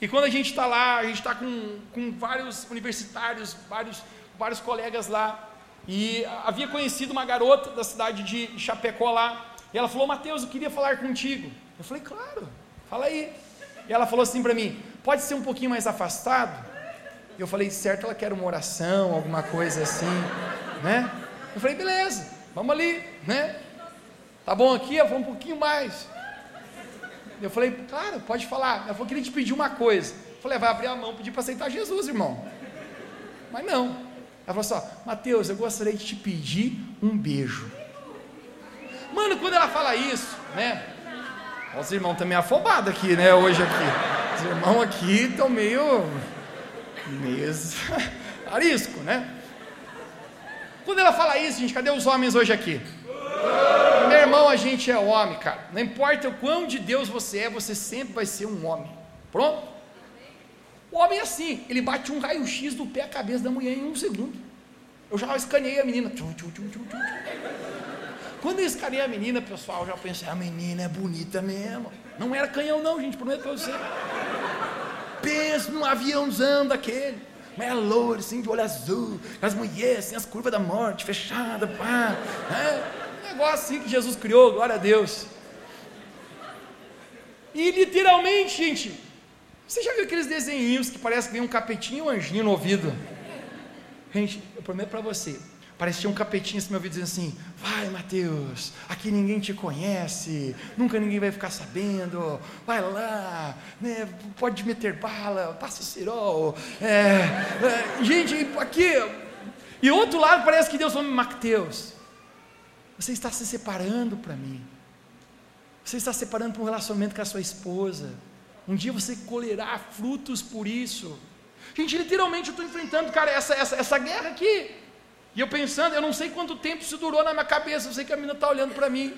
E quando a gente está lá, a gente está com, com vários universitários, vários, vários colegas lá. E havia conhecido uma garota da cidade de Chapecó lá. E ela falou: Mateus, eu queria falar contigo. Eu falei: Claro, fala aí. E ela falou assim para mim: Pode ser um pouquinho mais afastado? E eu falei: Certo, ela quer uma oração, alguma coisa assim, né? Eu falei: Beleza, vamos ali, né? Tá bom aqui? Ela falou: Um pouquinho mais. Eu falei, claro, pode falar. Ela falou, queria te pedir uma coisa. Eu falei, vai abrir a mão, pedir para aceitar Jesus, irmão. Mas não. Ela falou assim, Mateus, eu gostaria de te pedir um beijo. Mano, quando ela fala isso, né? Os irmãos também afobados aqui, né? Hoje aqui. Os irmãos aqui estão meio. meio. arisco, né? Quando ela fala isso, gente, cadê os homens hoje aqui? Meu irmão, a gente é homem, cara. Não importa o quão de Deus você é, você sempre vai ser um homem. Pronto? O homem é assim, ele bate um raio-x do pé à cabeça da mulher em um segundo. Eu já escaneei a menina. Quando eu escaneei a menina, pessoal, eu já pensei, a menina é bonita mesmo. Não era canhão, não, gente, prometo para você. Pensa num aviãozão daquele. Mas é loura, assim, de olho azul, as mulheres, assim, as curvas da morte, fechada, pá. Né? Negócio assim que Jesus criou, glória a Deus. E literalmente, gente, você já viu aqueles desenhinhos que parece que vem um capetinho e um anjinho no ouvido? Gente, eu prometo para você, Parecia um capetinho assim, meu ouvido dizendo assim: Vai, Mateus, aqui ninguém te conhece, nunca ninguém vai ficar sabendo. Vai lá, né, pode meter bala, passa o cirol. É, é, gente, aqui. E outro lado parece que Deus falou: Mateus, você está se separando para mim. Você está se separando para um relacionamento com a sua esposa. Um dia você colherá frutos por isso. Gente, literalmente eu estou enfrentando, cara, essa, essa, essa guerra aqui. E eu pensando, eu não sei quanto tempo isso durou na minha cabeça, eu sei que a menina está olhando para mim.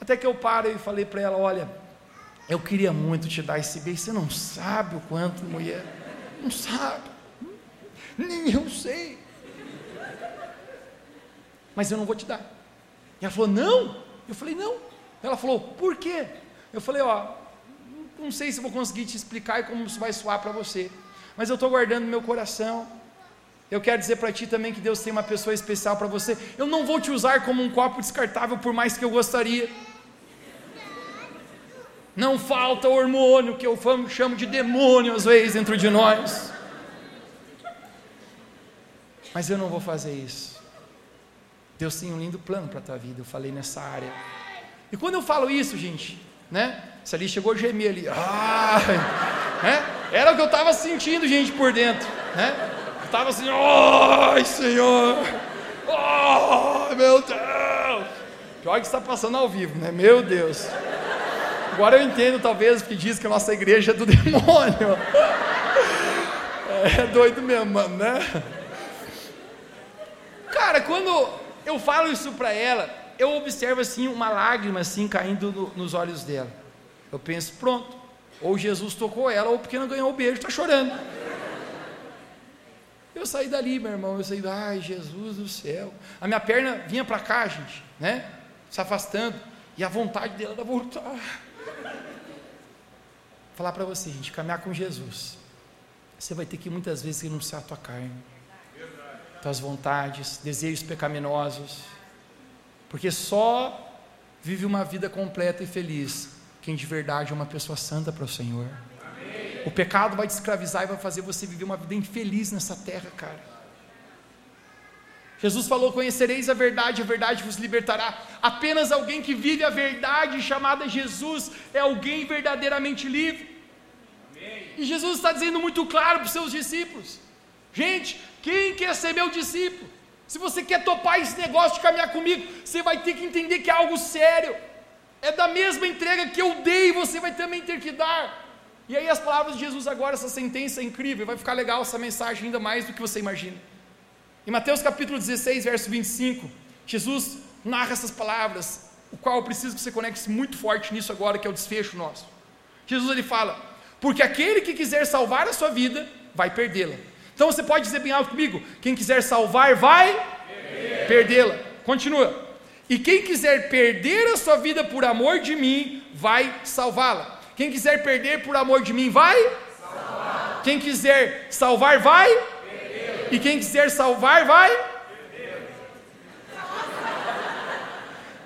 Até que eu paro e falei para ela: Olha, eu queria muito te dar esse beijo, você não sabe o quanto, mulher, não sabe, nem eu sei, mas eu não vou te dar. E ela falou: Não, eu falei: Não. Ela falou: Por quê? Eu falei: Ó, não sei se vou conseguir te explicar e como isso vai soar para você, mas eu estou guardando meu coração eu quero dizer para ti também que Deus tem uma pessoa especial para você. Eu não vou te usar como um copo descartável, por mais que eu gostaria. Não falta hormônio, que eu chamo de demônio às vezes dentro de nós. Mas eu não vou fazer isso. Deus tem um lindo plano para a tua vida, eu falei nessa área. E quando eu falo isso, gente, né? Se ali chegou a gemer ali, ai, né? Era o que eu estava sentindo, gente, por dentro, né? Estava assim, ai Senhor, ai meu Deus. Pior que está passando ao vivo, né? Meu Deus. Agora eu entendo, talvez, que diz que a nossa igreja é do demônio. É doido mesmo, mano, né? Cara, quando eu falo isso para ela, eu observo assim uma lágrima assim caindo no, nos olhos dela. Eu penso, pronto, ou Jesus tocou ela, ou porque não ganhou o beijo, está chorando. Eu saí dali, meu irmão, eu saí, ai, Jesus do céu. A minha perna vinha para cá, gente, né? Se afastando. E a vontade dela era voltar. Falar para você, gente, caminhar com Jesus. Você vai ter que muitas vezes renunciar à tua carne, tuas vontades, desejos pecaminosos. Porque só vive uma vida completa e feliz quem de verdade é uma pessoa santa para o Senhor. O pecado vai te escravizar e vai fazer você viver uma vida infeliz nessa terra, cara. Jesus falou: Conhecereis a verdade, a verdade vos libertará. Apenas alguém que vive a verdade, chamada Jesus, é alguém verdadeiramente livre. Amém. E Jesus está dizendo muito claro para os seus discípulos: Gente, quem quer ser meu discípulo? Se você quer topar esse negócio de caminhar comigo, você vai ter que entender que é algo sério. É da mesma entrega que eu dei, você vai também ter que dar. E aí as palavras de Jesus agora, essa sentença é incrível, vai ficar legal essa mensagem ainda mais do que você imagina. Em Mateus capítulo 16, verso 25, Jesus narra essas palavras, o qual eu preciso que você conecte muito forte nisso agora, que é o desfecho nosso. Jesus ele fala: "Porque aquele que quiser salvar a sua vida, vai perdê-la". Então você pode dizer bem alto comigo: quem quiser salvar vai perdê-la. Continua. E quem quiser perder a sua vida por amor de mim, vai salvá-la. Quem quiser perder por amor de mim, vai? Salvar. Quem quiser salvar, vai? Perder. E quem quiser salvar, vai? Perder.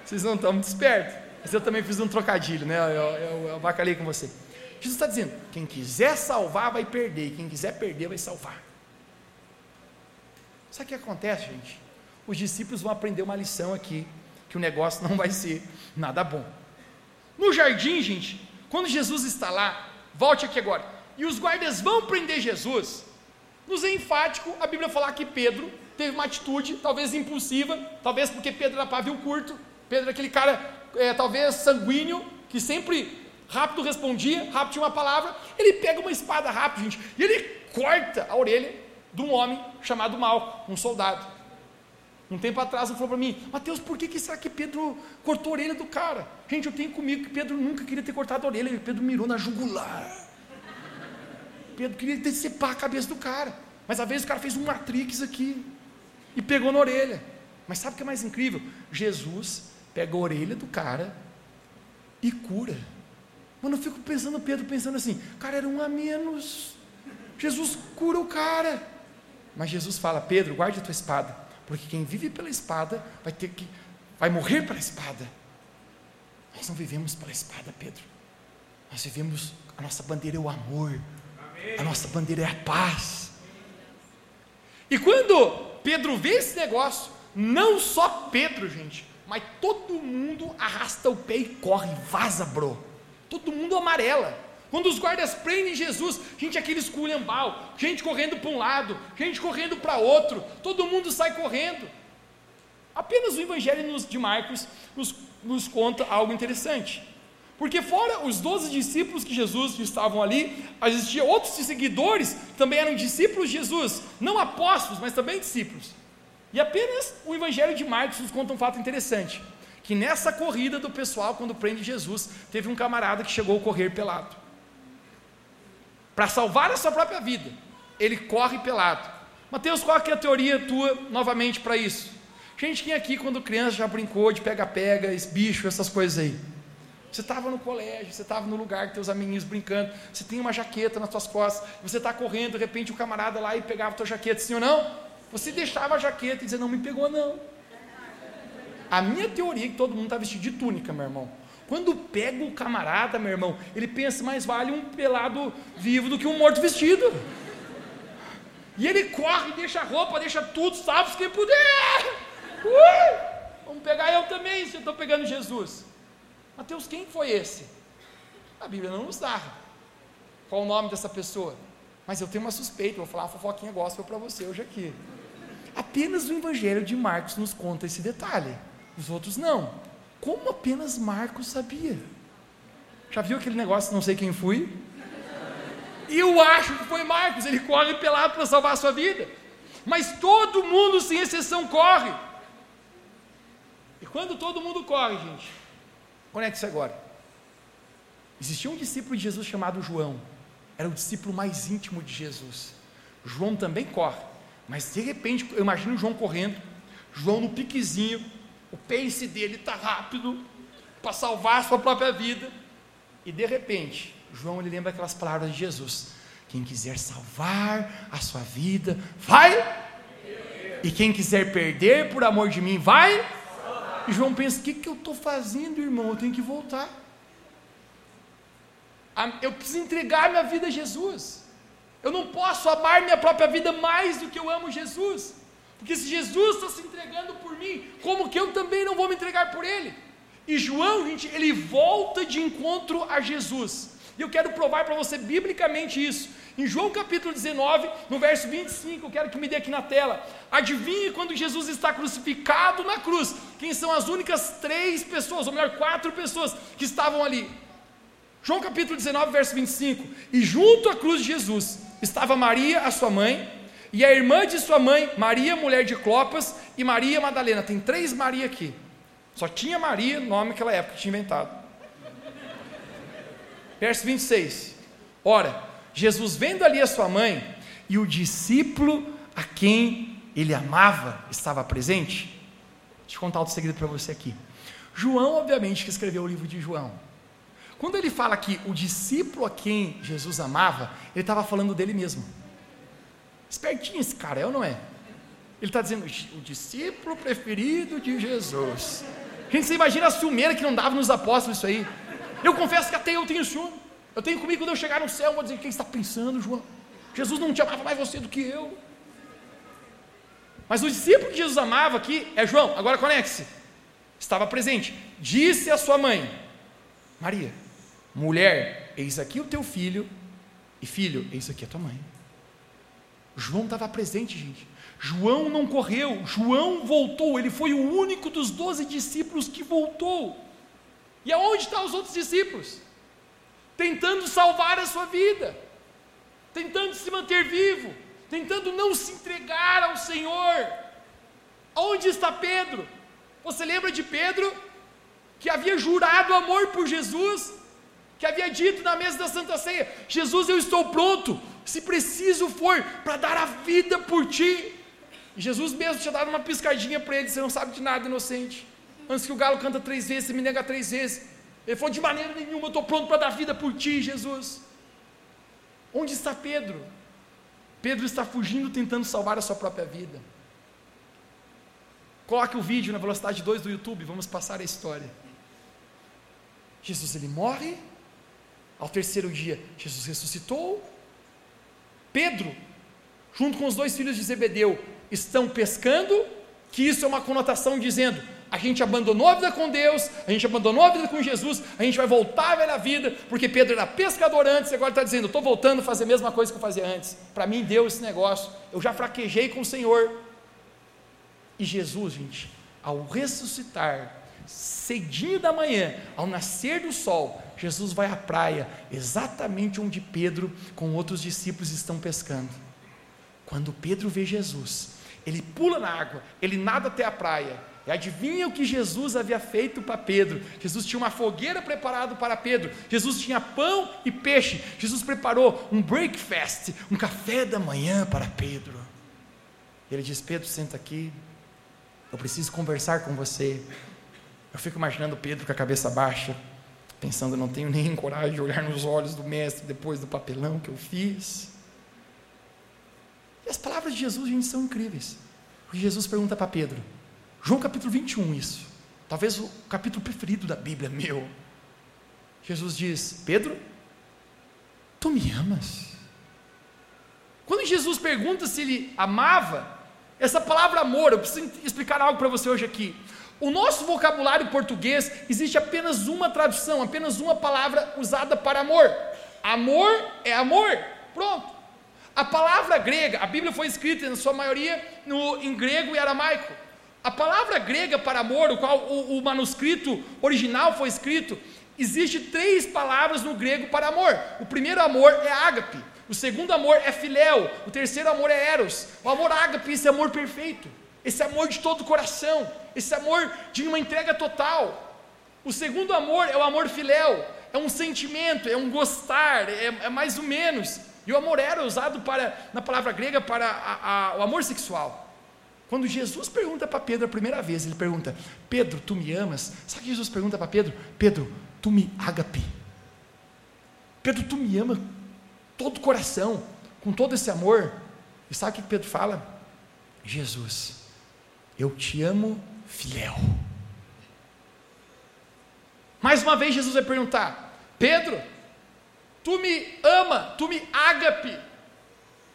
Vocês não estão muito espertos. Mas eu também fiz um trocadilho, né? Eu, eu, eu bacalhei com você. Jesus está dizendo: quem quiser salvar, vai perder. Quem quiser perder, vai salvar. Sabe o que acontece, gente? Os discípulos vão aprender uma lição aqui, que o negócio não vai ser nada bom. No jardim, gente, quando Jesus está lá, volte aqui agora, e os guardas vão prender Jesus, nos é enfático a Bíblia falar que Pedro teve uma atitude, talvez impulsiva, talvez porque Pedro era pavio curto, Pedro era aquele cara, é, talvez sanguíneo, que sempre rápido respondia, rápido tinha uma palavra, ele pega uma espada rápido, gente, e ele corta a orelha de um homem chamado Malco, um soldado. Um tempo atrás ele falou para mim, Mateus, por que, que será que Pedro cortou a orelha do cara? Gente, eu tenho comigo que Pedro nunca queria ter cortado a orelha, Pedro mirou na jugular. Pedro queria decepar a cabeça do cara. Mas às vezes o cara fez um matrix aqui e pegou na orelha. Mas sabe o que é mais incrível? Jesus pega a orelha do cara e cura. Mano, eu fico pensando, Pedro pensando assim, cara, era um a menos. Jesus cura o cara. Mas Jesus fala, Pedro, guarde a tua espada. Porque quem vive pela espada vai ter que vai morrer pela espada. Nós não vivemos pela espada, Pedro. Nós vivemos a nossa bandeira é o amor. Amém. A nossa bandeira é a paz. E quando Pedro vê esse negócio, não só Pedro, gente, mas todo mundo arrasta o pé e corre, vaza, bro. Todo mundo amarela. Quando os guardas prendem Jesus, gente, aquele esculhambal, gente correndo para um lado, gente correndo para outro, todo mundo sai correndo. Apenas o Evangelho de Marcos nos, nos conta algo interessante. Porque fora os doze discípulos que Jesus estavam ali, existiam outros seguidores também eram discípulos de Jesus, não apóstolos, mas também discípulos. E apenas o Evangelho de Marcos nos conta um fato interessante, que nessa corrida do pessoal, quando prende Jesus, teve um camarada que chegou a correr pelado. Para salvar a sua própria vida, ele corre pelado. Mateus, qual é a teoria tua novamente para isso? Gente, quem aqui quando criança já brincou de pega-pega, bicho, essas coisas aí? Você estava no colégio, você estava no lugar com teus amiguinhos brincando, você tem uma jaqueta nas suas costas, você está correndo, de repente o um camarada lá e pegava a tua jaqueta, sim ou não? Você deixava a jaqueta e dizia, não me pegou não. A minha teoria é que todo mundo está vestido de túnica, meu irmão. Quando pega o camarada, meu irmão, ele pensa mais vale um pelado vivo do que um morto vestido. E ele corre, deixa a roupa, deixa tudo, salve quem puder. Vamos pegar eu também, se eu estou pegando Jesus. Mateus, quem foi esse? A Bíblia não nos narra. Qual o nome dessa pessoa? Mas eu tenho uma suspeita, vou falar uma fofoquinha gospel para você hoje aqui. Apenas o Evangelho de Marcos nos conta esse detalhe. Os outros não. Como apenas Marcos sabia? Já viu aquele negócio, não sei quem fui? Eu acho que foi Marcos, ele corre pelado para salvar a sua vida. Mas todo mundo, sem exceção, corre. E quando todo mundo corre, gente, Conecte-se agora. Existia um discípulo de Jesus chamado João. Era o discípulo mais íntimo de Jesus. João também corre. Mas de repente, eu imagino João correndo, João no piquezinho, o pace dele está rápido para salvar a sua própria vida. E de repente, João ele lembra aquelas palavras de Jesus: Quem quiser salvar a sua vida, vai. E quem quiser perder por amor de mim, vai e João pensa: o que, que eu estou fazendo, irmão? Eu tenho que voltar. Eu preciso entregar minha vida a Jesus. Eu não posso amar minha própria vida mais do que eu amo Jesus. Porque se Jesus está se entregando por mim, como que eu também não vou me entregar por Ele? E João, gente, ele volta de encontro a Jesus. E eu quero provar para você biblicamente isso. Em João capítulo 19, no verso 25, eu quero que me dê aqui na tela. Adivinhe quando Jesus está crucificado na cruz, quem são as únicas três pessoas, ou melhor, quatro pessoas que estavam ali. João capítulo 19, verso 25. E junto à cruz de Jesus estava Maria, a sua mãe, e a irmã de sua mãe, Maria, mulher de Clopas, e Maria Madalena. Tem três Maria aqui. Só tinha Maria, nome naquela época tinha inventado. Verso 26. Ora, Jesus vendo ali a sua mãe e o discípulo a quem ele amava estava presente. Deixa eu contar outro segredo para você aqui. João, obviamente, que escreveu o livro de João. Quando ele fala que o discípulo a quem Jesus amava, ele estava falando dele mesmo. Espertinho esse cara, é ou não é? Ele está dizendo, o discípulo preferido de Jesus. Gente, você imagina a ciumeira que não dava nos apóstolos isso aí. Eu confesso que até eu tenho ciúme. Eu tenho comigo quando eu chegar no céu, eu vou dizer: quem está pensando, João? Jesus não te amava mais você do que eu. Mas o discípulo que Jesus amava aqui é João, agora conecte-se. Estava presente. Disse a sua mãe, Maria, mulher, eis aqui o teu filho, e filho, eis aqui a tua mãe. João estava presente, gente. João não correu, João voltou, ele foi o único dos doze discípulos que voltou. E aonde estão os outros discípulos? tentando salvar a sua vida, tentando se manter vivo, tentando não se entregar ao Senhor. Onde está Pedro? Você lembra de Pedro que havia jurado amor por Jesus, que havia dito na mesa da Santa Ceia: Jesus, eu estou pronto, se preciso for, para dar a vida por ti. Jesus mesmo tinha dado uma piscadinha para ele: você não sabe de nada, inocente. Antes que o galo canta três vezes, você me nega três vezes. Ele falou: de maneira nenhuma, eu estou pronto para dar vida por ti, Jesus. Onde está Pedro? Pedro está fugindo, tentando salvar a sua própria vida. Coloque o vídeo na velocidade 2 do YouTube, vamos passar a história. Jesus ele morre, ao terceiro dia, Jesus ressuscitou. Pedro, junto com os dois filhos de Zebedeu, estão pescando, que isso é uma conotação dizendo: a gente abandonou a vida com Deus, a gente abandonou a vida com Jesus, a gente vai voltar à velha vida, porque Pedro era pescador antes e agora está dizendo: estou voltando a fazer a mesma coisa que eu fazia antes. Para mim deu esse negócio, eu já fraquejei com o Senhor. E Jesus, gente, ao ressuscitar, cedinho da manhã, ao nascer do sol, Jesus vai à praia, exatamente onde Pedro com outros discípulos estão pescando. Quando Pedro vê Jesus, ele pula na água, ele nada até a praia, e adivinha o que Jesus havia feito para Pedro? Jesus tinha uma fogueira preparada para Pedro. Jesus tinha pão e peixe. Jesus preparou um breakfast, um café da manhã para Pedro. Ele diz: Pedro, senta aqui. Eu preciso conversar com você. Eu fico imaginando Pedro com a cabeça baixa, pensando: não tenho nem coragem de olhar nos olhos do mestre depois do papelão que eu fiz. E as palavras de Jesus, gente, são incríveis. Jesus pergunta para Pedro: João capítulo 21, isso. Talvez o capítulo preferido da Bíblia, meu. Jesus diz: Pedro, tu me amas? Quando Jesus pergunta se ele amava, essa palavra amor, eu preciso explicar algo para você hoje aqui. O nosso vocabulário português existe apenas uma tradução, apenas uma palavra usada para amor. Amor é amor. Pronto. A palavra grega, a Bíblia foi escrita na sua maioria no, em grego e aramaico. A palavra grega para amor, o qual o, o manuscrito original foi escrito, existe três palavras no grego para amor. O primeiro amor é ágape, o segundo amor é filéu, o terceiro amor é eros. O amor ágape, esse amor perfeito, esse amor de todo o coração, esse amor de uma entrega total. O segundo amor é o amor filéu, é um sentimento, é um gostar, é, é mais ou menos. E o amor era usado para, na palavra grega para a, a, o amor sexual. Quando Jesus pergunta para Pedro a primeira vez, ele pergunta: Pedro, tu me amas? Sabe o que Jesus pergunta para Pedro? Pedro, tu me agape. Pedro, tu me ama todo o coração, com todo esse amor. E sabe o que Pedro fala? Jesus, eu te amo, fiel. Mais uma vez Jesus vai perguntar: Pedro, tu me ama, tu me agape.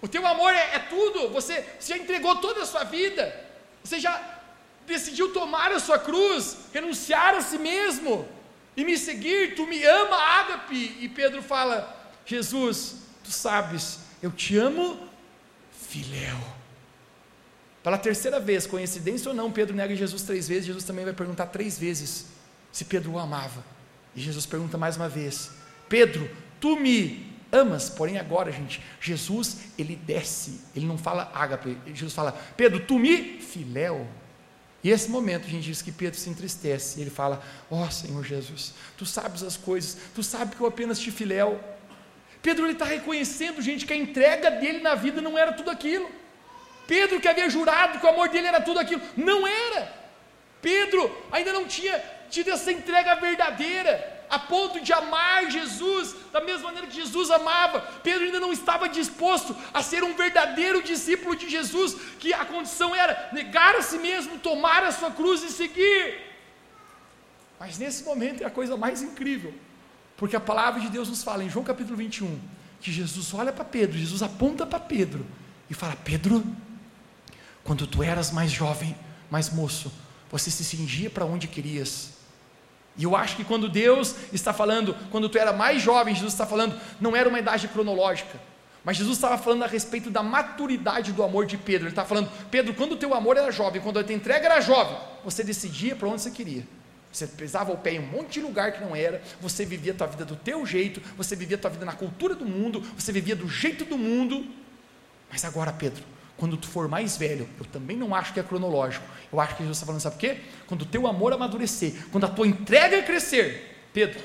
O teu amor é, é tudo, você, você já entregou toda a sua vida, você já decidiu tomar a sua cruz, renunciar a si mesmo e me seguir, tu me ama, ágape. E Pedro fala: Jesus, tu sabes, eu te amo, filéu. Pela terceira vez, coincidência ou não, Pedro nega Jesus três vezes, Jesus também vai perguntar três vezes se Pedro o amava. E Jesus pergunta mais uma vez: Pedro, tu me amas, porém agora, gente, Jesus, ele desce, ele não fala ágape, Jesus fala, Pedro, tu me filéu. E esse momento a gente diz que Pedro se entristece, e ele fala, ó oh, Senhor Jesus, tu sabes as coisas, tu sabes que eu apenas te filéu. Pedro ele está reconhecendo, gente, que a entrega dele na vida não era tudo aquilo. Pedro que havia jurado que o amor dele era tudo aquilo, não era. Pedro ainda não tinha tido essa entrega verdadeira a ponto de amar Jesus da mesma maneira que Jesus amava. Pedro ainda não estava disposto a ser um verdadeiro discípulo de Jesus, que a condição era negar a si mesmo, tomar a sua cruz e seguir. Mas nesse momento é a coisa mais incrível, porque a palavra de Deus nos fala em João capítulo 21, que Jesus olha para Pedro, Jesus aponta para Pedro e fala: Pedro, quando tu eras mais jovem, mais moço, você se cingia para onde querias e eu acho que quando Deus está falando, quando tu era mais jovem, Jesus está falando, não era uma idade cronológica, mas Jesus estava falando a respeito da maturidade do amor de Pedro. Ele está falando, Pedro, quando o teu amor era jovem, quando a tua entrega era jovem, você decidia para onde você queria. Você pisava o pé em um monte de lugar que não era, você vivia a tua vida do teu jeito, você vivia a tua vida na cultura do mundo, você vivia do jeito do mundo. Mas agora, Pedro, quando tu for mais velho, eu também não acho que é cronológico. Eu acho que Jesus está falando, sabe por quê? Quando o teu amor amadurecer, quando a tua entrega crescer, Pedro,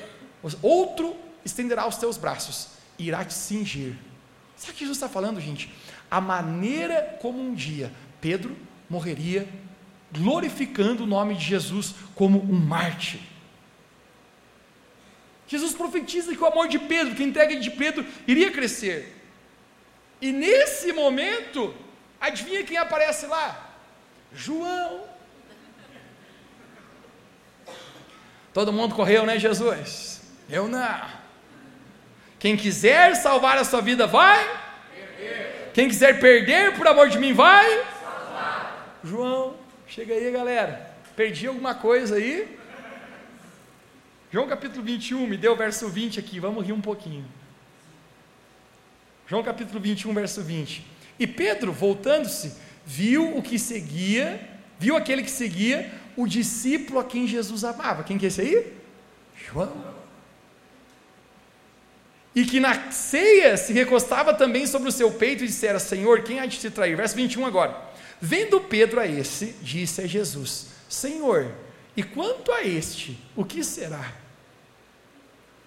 outro estenderá os teus braços e irá te cingir. Sabe o que Jesus está falando, gente? A maneira como um dia Pedro morreria glorificando o nome de Jesus como um mártir. Jesus profetiza que o amor de Pedro, que a entrega de Pedro, iria crescer. E nesse momento, Adivinha quem aparece lá? João. Todo mundo correu, né, Jesus? Eu não. Quem quiser salvar a sua vida vai. Quem quiser perder por amor de mim vai. João, chega aí, galera. Perdi alguma coisa aí? João capítulo 21, me deu o verso 20 aqui, vamos rir um pouquinho. João capítulo 21, verso 20. E Pedro, voltando-se, viu o que seguia, viu aquele que seguia, o discípulo a quem Jesus amava. Quem que é esse aí? João. E que na ceia se recostava também sobre o seu peito e dissera: Senhor, quem há de te trair? Verso 21 agora. Vendo Pedro a esse, disse a Jesus: Senhor, e quanto a este, o que será?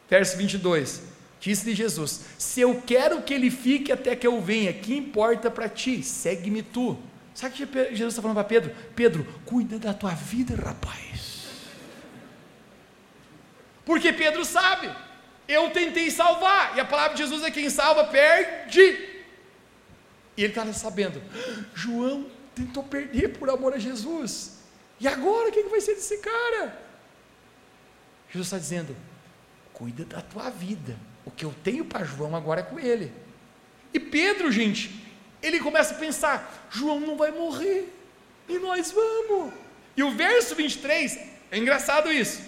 Verso 22. Disse-lhe Jesus: Se eu quero que ele fique até que eu venha, que importa para ti? Segue-me tu. Sabe o que Jesus está falando para Pedro? Pedro, cuida da tua vida, rapaz. Porque Pedro sabe, eu tentei salvar, e a palavra de Jesus é quem salva, perde. E ele está sabendo, João tentou perder por amor a Jesus. E agora o que vai ser desse cara? Jesus está dizendo: cuida da tua vida. O que eu tenho para João agora é com ele. E Pedro, gente, ele começa a pensar: João não vai morrer, e nós vamos. E o verso 23, é engraçado isso.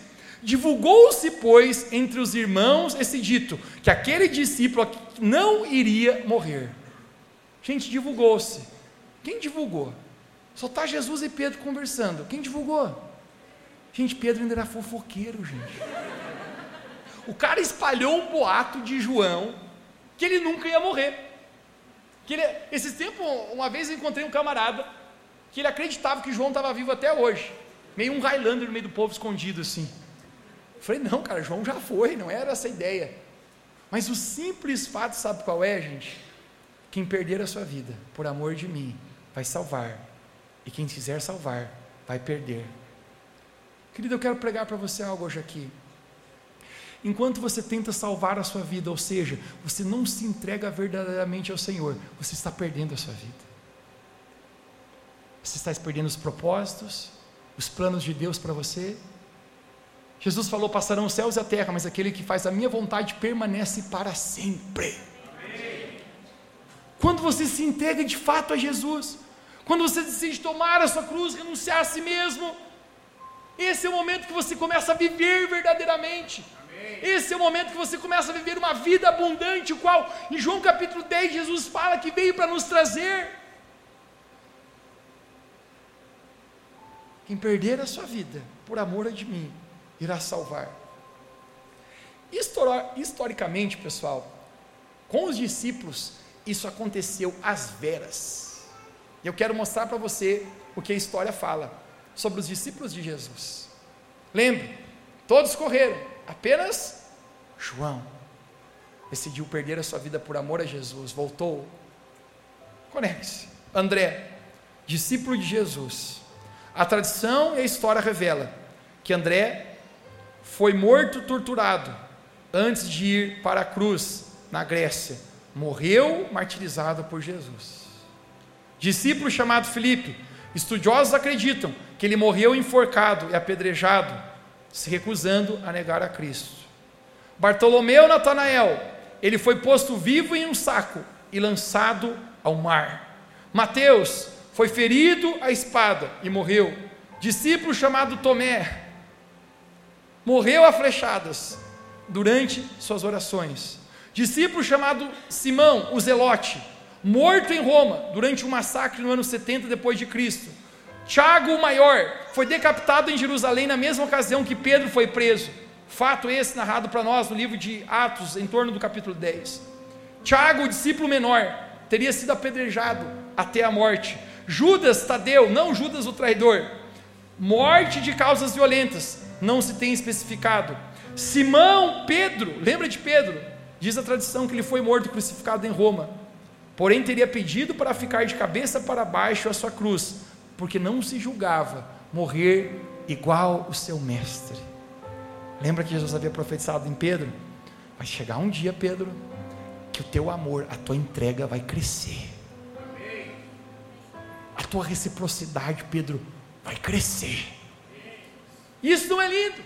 Divulgou-se, pois, entre os irmãos esse dito, que aquele discípulo não iria morrer. Gente, divulgou-se. Quem divulgou? Só está Jesus e Pedro conversando. Quem divulgou? Gente, Pedro ainda era fofoqueiro, gente. O cara espalhou um boato de João que ele nunca ia morrer. Que ele, esses tempos, uma vez eu encontrei um camarada que ele acreditava que João estava vivo até hoje. Meio um Highlander no meio do povo escondido assim. Eu falei, não, cara, João já foi, não era essa a ideia. Mas o simples fato, sabe qual é, gente? Quem perder a sua vida por amor de mim, vai salvar. E quem quiser salvar, vai perder. Querido, eu quero pregar para você algo hoje aqui. Enquanto você tenta salvar a sua vida, ou seja, você não se entrega verdadeiramente ao Senhor, você está perdendo a sua vida. Você está perdendo os propósitos, os planos de Deus para você. Jesus falou: passarão os céus e a terra, mas aquele que faz a minha vontade permanece para sempre. Amém. Quando você se entrega de fato a Jesus, quando você decide tomar a sua cruz, renunciar a si mesmo, esse é o momento que você começa a viver verdadeiramente. Esse é o momento que você começa a viver uma vida abundante, o qual em João capítulo 10 Jesus fala que veio para nos trazer. Quem perder a sua vida por amor de mim, irá salvar. Historicamente, pessoal, com os discípulos, isso aconteceu às veras. Eu quero mostrar para você o que a história fala sobre os discípulos de Jesus. Lembre, todos correram, Apenas João decidiu perder a sua vida por amor a Jesus, voltou. Conecte-se. André, discípulo de Jesus. A tradição e a história revela que André foi morto, torturado, antes de ir para a cruz na Grécia. Morreu martirizado por Jesus. Discípulo chamado Filipe, estudiosos acreditam que ele morreu enforcado e apedrejado se recusando a negar a Cristo. Bartolomeu Natanael, ele foi posto vivo em um saco e lançado ao mar. Mateus foi ferido à espada e morreu. Discípulo chamado Tomé morreu a flechadas durante suas orações. Discípulo chamado Simão, o Zelote, morto em Roma durante um massacre no ano 70 depois de Cristo. Tiago o maior foi decapitado em Jerusalém na mesma ocasião que Pedro foi preso. Fato esse narrado para nós no livro de Atos, em torno do capítulo 10. Tiago, o discípulo menor, teria sido apedrejado até a morte. Judas Tadeu, não Judas o traidor, morte de causas violentas, não se tem especificado. Simão Pedro, lembra de Pedro? Diz a tradição que ele foi morto crucificado em Roma. Porém teria pedido para ficar de cabeça para baixo a sua cruz porque não se julgava morrer igual o seu mestre. Lembra que Jesus havia profetizado em Pedro? Vai chegar um dia, Pedro, que o teu amor, a tua entrega vai crescer. A tua reciprocidade, Pedro, vai crescer. Isso não é lindo?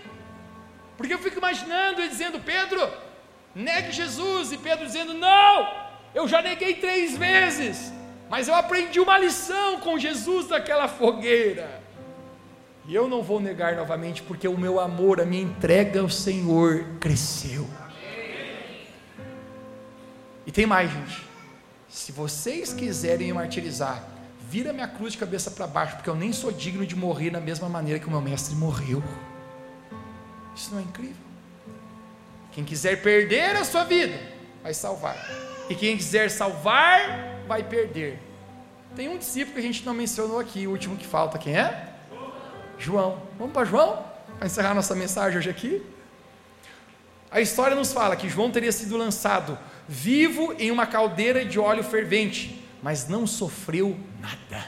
Porque eu fico imaginando ele dizendo, Pedro, negue Jesus, e Pedro dizendo, não, eu já neguei três vezes. Mas eu aprendi uma lição com Jesus naquela fogueira. E eu não vou negar novamente, porque o meu amor, a minha entrega ao Senhor cresceu. E tem mais, gente. Se vocês quiserem me martirizar, vira minha cruz de cabeça para baixo, porque eu nem sou digno de morrer da mesma maneira que o meu mestre morreu. Isso não é incrível? Quem quiser perder a sua vida, vai salvar. E quem quiser salvar, vai perder. Tem um discípulo que a gente não mencionou aqui, o último que falta, quem é? João. Vamos para João? Para encerrar nossa mensagem hoje aqui. A história nos fala que João teria sido lançado vivo em uma caldeira de óleo fervente, mas não sofreu nada.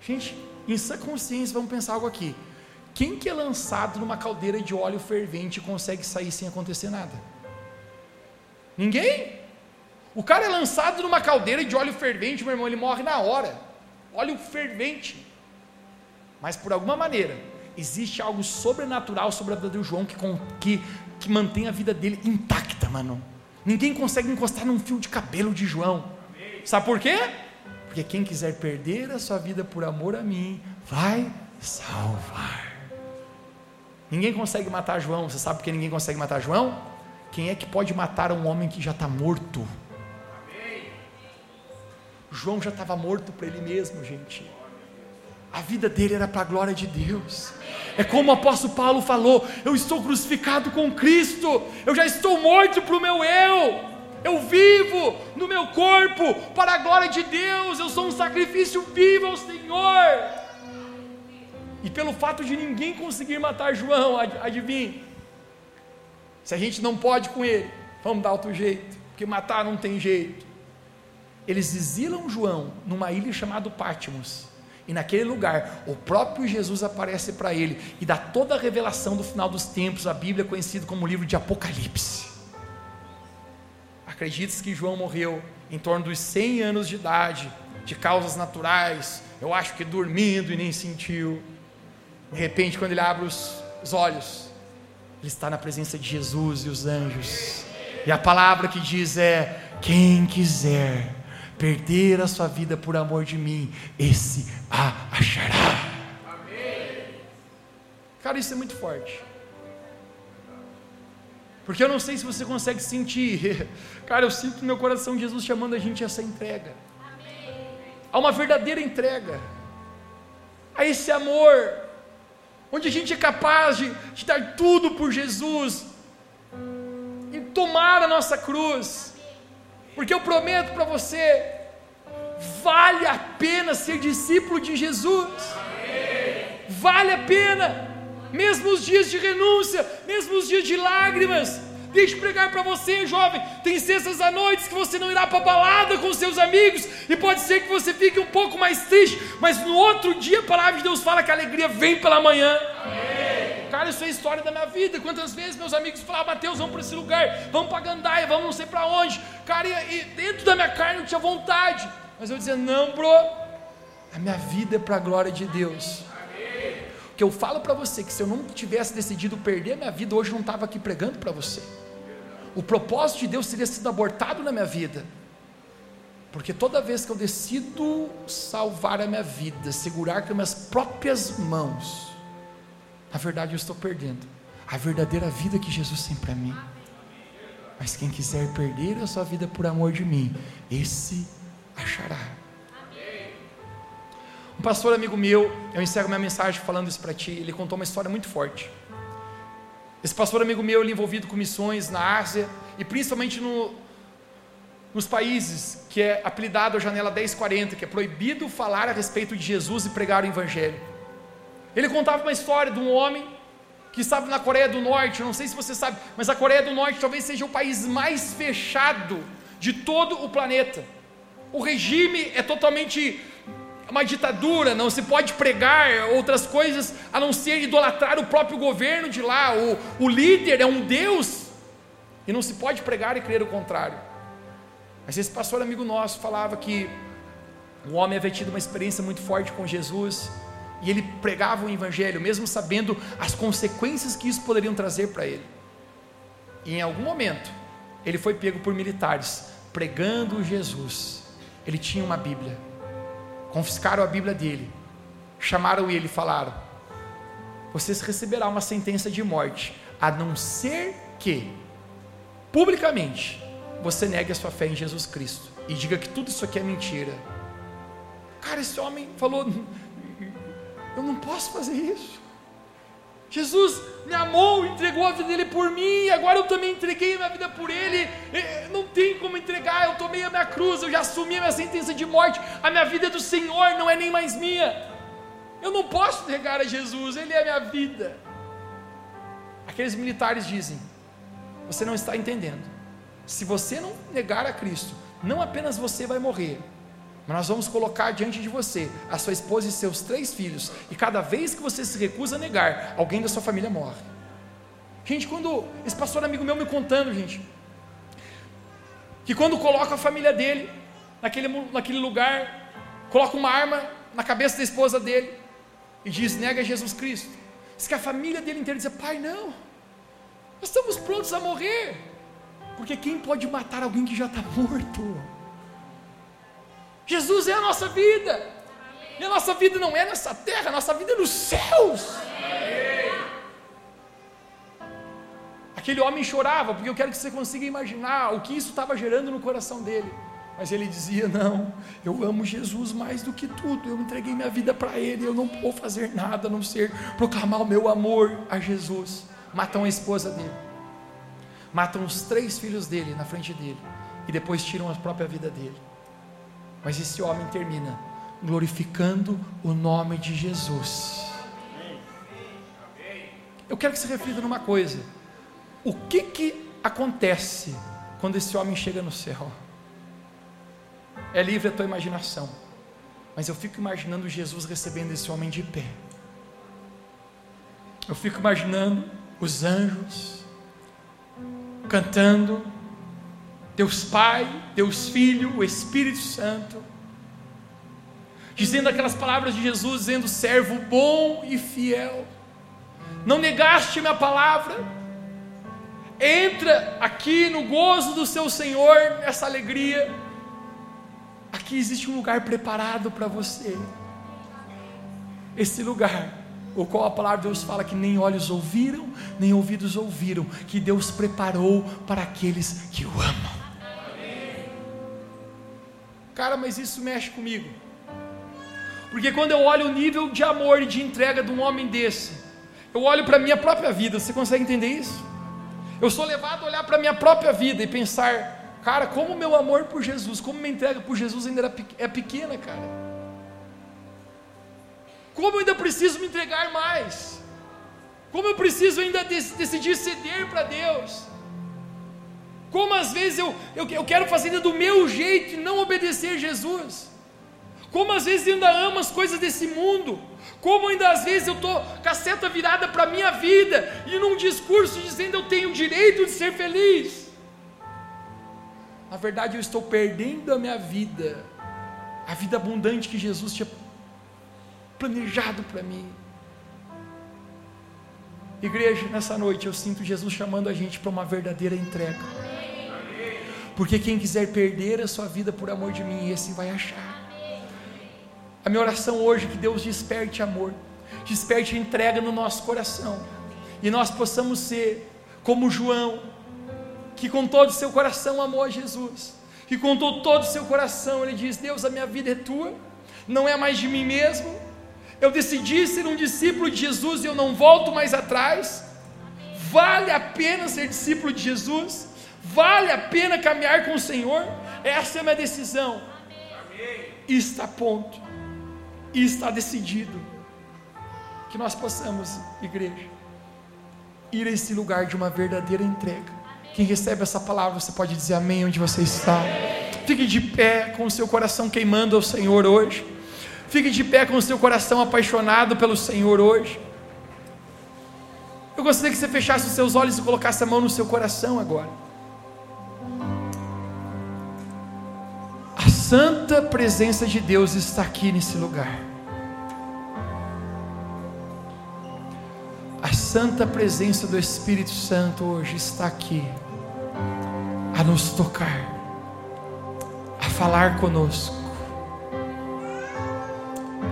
Gente, em sua consciência, vamos pensar algo aqui. Quem que é lançado numa caldeira de óleo fervente consegue sair sem acontecer nada? Ninguém? O cara é lançado numa caldeira de óleo fervente, meu irmão, ele morre na hora. Óleo fervente. Mas por alguma maneira, existe algo sobrenatural sobre a vida do João que, que, que mantém a vida dele intacta, mano. Ninguém consegue encostar num fio de cabelo de João. Sabe por quê? Porque quem quiser perder a sua vida por amor a mim, vai salvar. Ninguém consegue matar João. Você sabe por que ninguém consegue matar João? Quem é que pode matar um homem que já está morto? João já estava morto para ele mesmo, gente. A vida dele era para a glória de Deus. É como o apóstolo Paulo falou: Eu estou crucificado com Cristo, eu já estou morto para o meu eu, eu vivo no meu corpo para a glória de Deus, eu sou um sacrifício vivo ao Senhor. E pelo fato de ninguém conseguir matar João, adivinhe? Se a gente não pode com ele, vamos dar outro jeito, porque matar não tem jeito. Eles exilam João numa ilha chamada Pátimos. E naquele lugar, o próprio Jesus aparece para ele e dá toda a revelação do final dos tempos, a Bíblia é conhecida como o livro de Apocalipse. Acredite-se que João morreu em torno dos 100 anos de idade, de causas naturais, eu acho que dormindo e nem sentiu. De repente, quando ele abre os, os olhos, ele está na presença de Jesus e os anjos. E a palavra que diz é: quem quiser perder a sua vida por amor de mim, esse a achará. Cara, isso é muito forte. Porque eu não sei se você consegue sentir. Cara, eu sinto no meu coração Jesus chamando a gente a essa entrega. Amém. A uma verdadeira entrega. A esse amor onde a gente é capaz de, de dar tudo por Jesus, e tomar a nossa cruz, porque eu prometo para você, vale a pena ser discípulo de Jesus, vale a pena, mesmo os dias de renúncia, mesmo os dias de lágrimas, Deixe pregar para você, jovem. Tem sextas à noite que você não irá para balada com seus amigos e pode ser que você fique um pouco mais triste, mas no outro dia a palavra de Deus fala que a alegria vem pela manhã. Amém. Cara, isso é a história da minha vida. Quantas vezes meus amigos falavam, Mateus, vamos para esse lugar, vamos para Gandaia, vamos não sei para onde. Cara, e, dentro da minha carne eu tinha vontade, mas eu dizia, não, bro, a minha vida é para a glória de Deus que eu falo para você que se eu não tivesse decidido perder a minha vida, hoje eu não estava aqui pregando para você o propósito de Deus teria sido abortado na minha vida. Porque toda vez que eu decido salvar a minha vida, segurar com as minhas próprias mãos, na verdade eu estou perdendo a verdadeira vida que Jesus tem para mim. Mas quem quiser perder a sua vida por amor de mim, esse achará. Um pastor amigo meu, eu encerro minha mensagem falando isso para ti, ele contou uma história muito forte. Esse pastor amigo meu, ele envolvido com missões na Ásia e principalmente no, nos países que é apelidado a janela 1040, que é proibido falar a respeito de Jesus e pregar o Evangelho. Ele contava uma história de um homem que estava na Coreia do Norte, não sei se você sabe, mas a Coreia do Norte talvez seja o país mais fechado de todo o planeta. O regime é totalmente uma ditadura, não se pode pregar outras coisas a não ser idolatrar o próprio governo de lá. O, o líder é um Deus e não se pode pregar e crer o contrário. Mas esse pastor amigo nosso falava que o homem havia tido uma experiência muito forte com Jesus e ele pregava o evangelho, mesmo sabendo as consequências que isso poderiam trazer para ele. E em algum momento, ele foi pego por militares pregando Jesus ele tinha uma Bíblia. Confiscaram a Bíblia dele. Chamaram ele e falaram: Vocês receberá uma sentença de morte, a não ser que, publicamente, você negue a sua fé em Jesus Cristo e diga que tudo isso aqui é mentira. Cara, esse homem falou: Eu não posso fazer isso. Jesus me amou, entregou a vida dele por mim, agora eu também entreguei a minha vida por ele. Não tem como entregar, eu tomei a minha cruz, eu já assumi a minha sentença de morte. A minha vida é do Senhor, não é nem mais minha. Eu não posso negar a Jesus, ele é a minha vida. Aqueles militares dizem: Você não está entendendo. Se você não negar a Cristo, não apenas você vai morrer, mas nós vamos colocar diante de você a sua esposa e seus três filhos, e cada vez que você se recusa a negar, alguém da sua família morre. Gente, quando esse pastor amigo meu me contando, gente, que quando coloca a família dele naquele, naquele lugar, coloca uma arma na cabeça da esposa dele e diz: nega Jesus Cristo. Diz que a família dele inteira diz: Pai, não, nós estamos prontos a morrer, porque quem pode matar alguém que já está morto? Jesus é a nossa vida. E a nossa vida não é nessa terra, a nossa vida é nos céus. Aquele homem chorava, porque eu quero que você consiga imaginar o que isso estava gerando no coração dele. Mas ele dizia: Não, eu amo Jesus mais do que tudo, eu entreguei minha vida para Ele, eu não vou fazer nada a não ser proclamar o meu amor a Jesus. Matam a esposa dele, matam os três filhos dele na frente dele, e depois tiram a própria vida dele. Mas esse homem termina glorificando o nome de Jesus. Eu quero que você reflita numa coisa: o que que acontece quando esse homem chega no céu? É livre a tua imaginação, mas eu fico imaginando Jesus recebendo esse homem de pé. Eu fico imaginando os anjos cantando, Deus Pai, Deus Filho, o Espírito Santo, dizendo aquelas palavras de Jesus, dizendo: servo bom e fiel, não negaste minha palavra, entra aqui no gozo do seu Senhor, nessa alegria. Aqui existe um lugar preparado para você. Esse lugar, o qual a palavra de Deus fala que nem olhos ouviram, nem ouvidos ouviram, que Deus preparou para aqueles que o amam. Cara, mas isso mexe comigo. Porque quando eu olho o nível de amor e de entrega de um homem desse, eu olho para a minha própria vida, você consegue entender isso? Eu sou levado a olhar para a minha própria vida e pensar, cara, como meu amor por Jesus, como minha entrega por Jesus ainda é pequena, cara. Como eu ainda preciso me entregar mais. Como eu preciso ainda decidir ceder para Deus. Como às vezes eu, eu, eu quero fazer do meu jeito e não obedecer Jesus. Como às vezes ainda amo as coisas desse mundo. Como ainda às vezes eu estou com a seta virada para a minha vida e num discurso dizendo eu tenho o direito de ser feliz. Na verdade eu estou perdendo a minha vida, a vida abundante que Jesus tinha planejado para mim. Igreja, nessa noite eu sinto Jesus chamando a gente para uma verdadeira entrega. Porque quem quiser perder a sua vida por amor de mim, esse vai achar. A minha oração hoje é que Deus desperte amor, desperte entrega no nosso coração, e nós possamos ser como João, que com todo o seu coração amou a Jesus, que com todo o seu coração ele diz: Deus, a minha vida é tua, não é mais de mim mesmo, eu decidi ser um discípulo de Jesus e eu não volto mais atrás. Vale a pena ser discípulo de Jesus? Vale a pena caminhar com o Senhor? Essa é a minha decisão. Está a ponto. Está decidido. Que nós possamos, igreja, ir a esse lugar de uma verdadeira entrega. Quem recebe essa palavra, você pode dizer amém onde você está. Fique de pé com o seu coração queimando ao Senhor hoje. Fique de pé com o seu coração apaixonado pelo Senhor hoje. Eu gostaria que você fechasse os seus olhos e colocasse a mão no seu coração agora. Santa presença de Deus está aqui nesse lugar. A santa presença do Espírito Santo hoje está aqui a nos tocar, a falar conosco.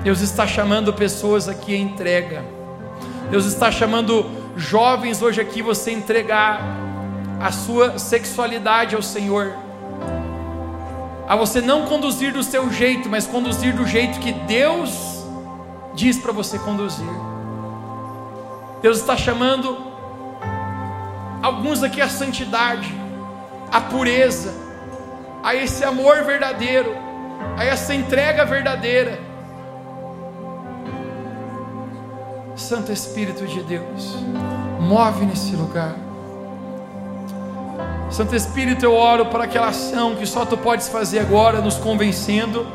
Deus está chamando pessoas aqui em entrega. Deus está chamando jovens hoje aqui você entregar a sua sexualidade ao Senhor. A você não conduzir do seu jeito, mas conduzir do jeito que Deus diz para você conduzir. Deus está chamando alguns aqui a santidade, a pureza, a esse amor verdadeiro, a essa entrega verdadeira. Santo Espírito de Deus, move nesse lugar. Santo Espírito, eu oro para aquela ação que só tu podes fazer agora, nos convencendo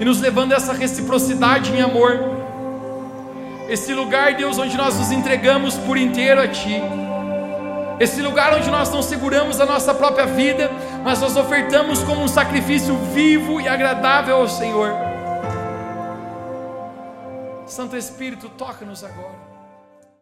e nos levando a essa reciprocidade em amor. Esse lugar, Deus, onde nós nos entregamos por inteiro a Ti. Esse lugar onde nós não seguramos a nossa própria vida, mas nós ofertamos como um sacrifício vivo e agradável ao Senhor. Santo Espírito, toca-nos agora.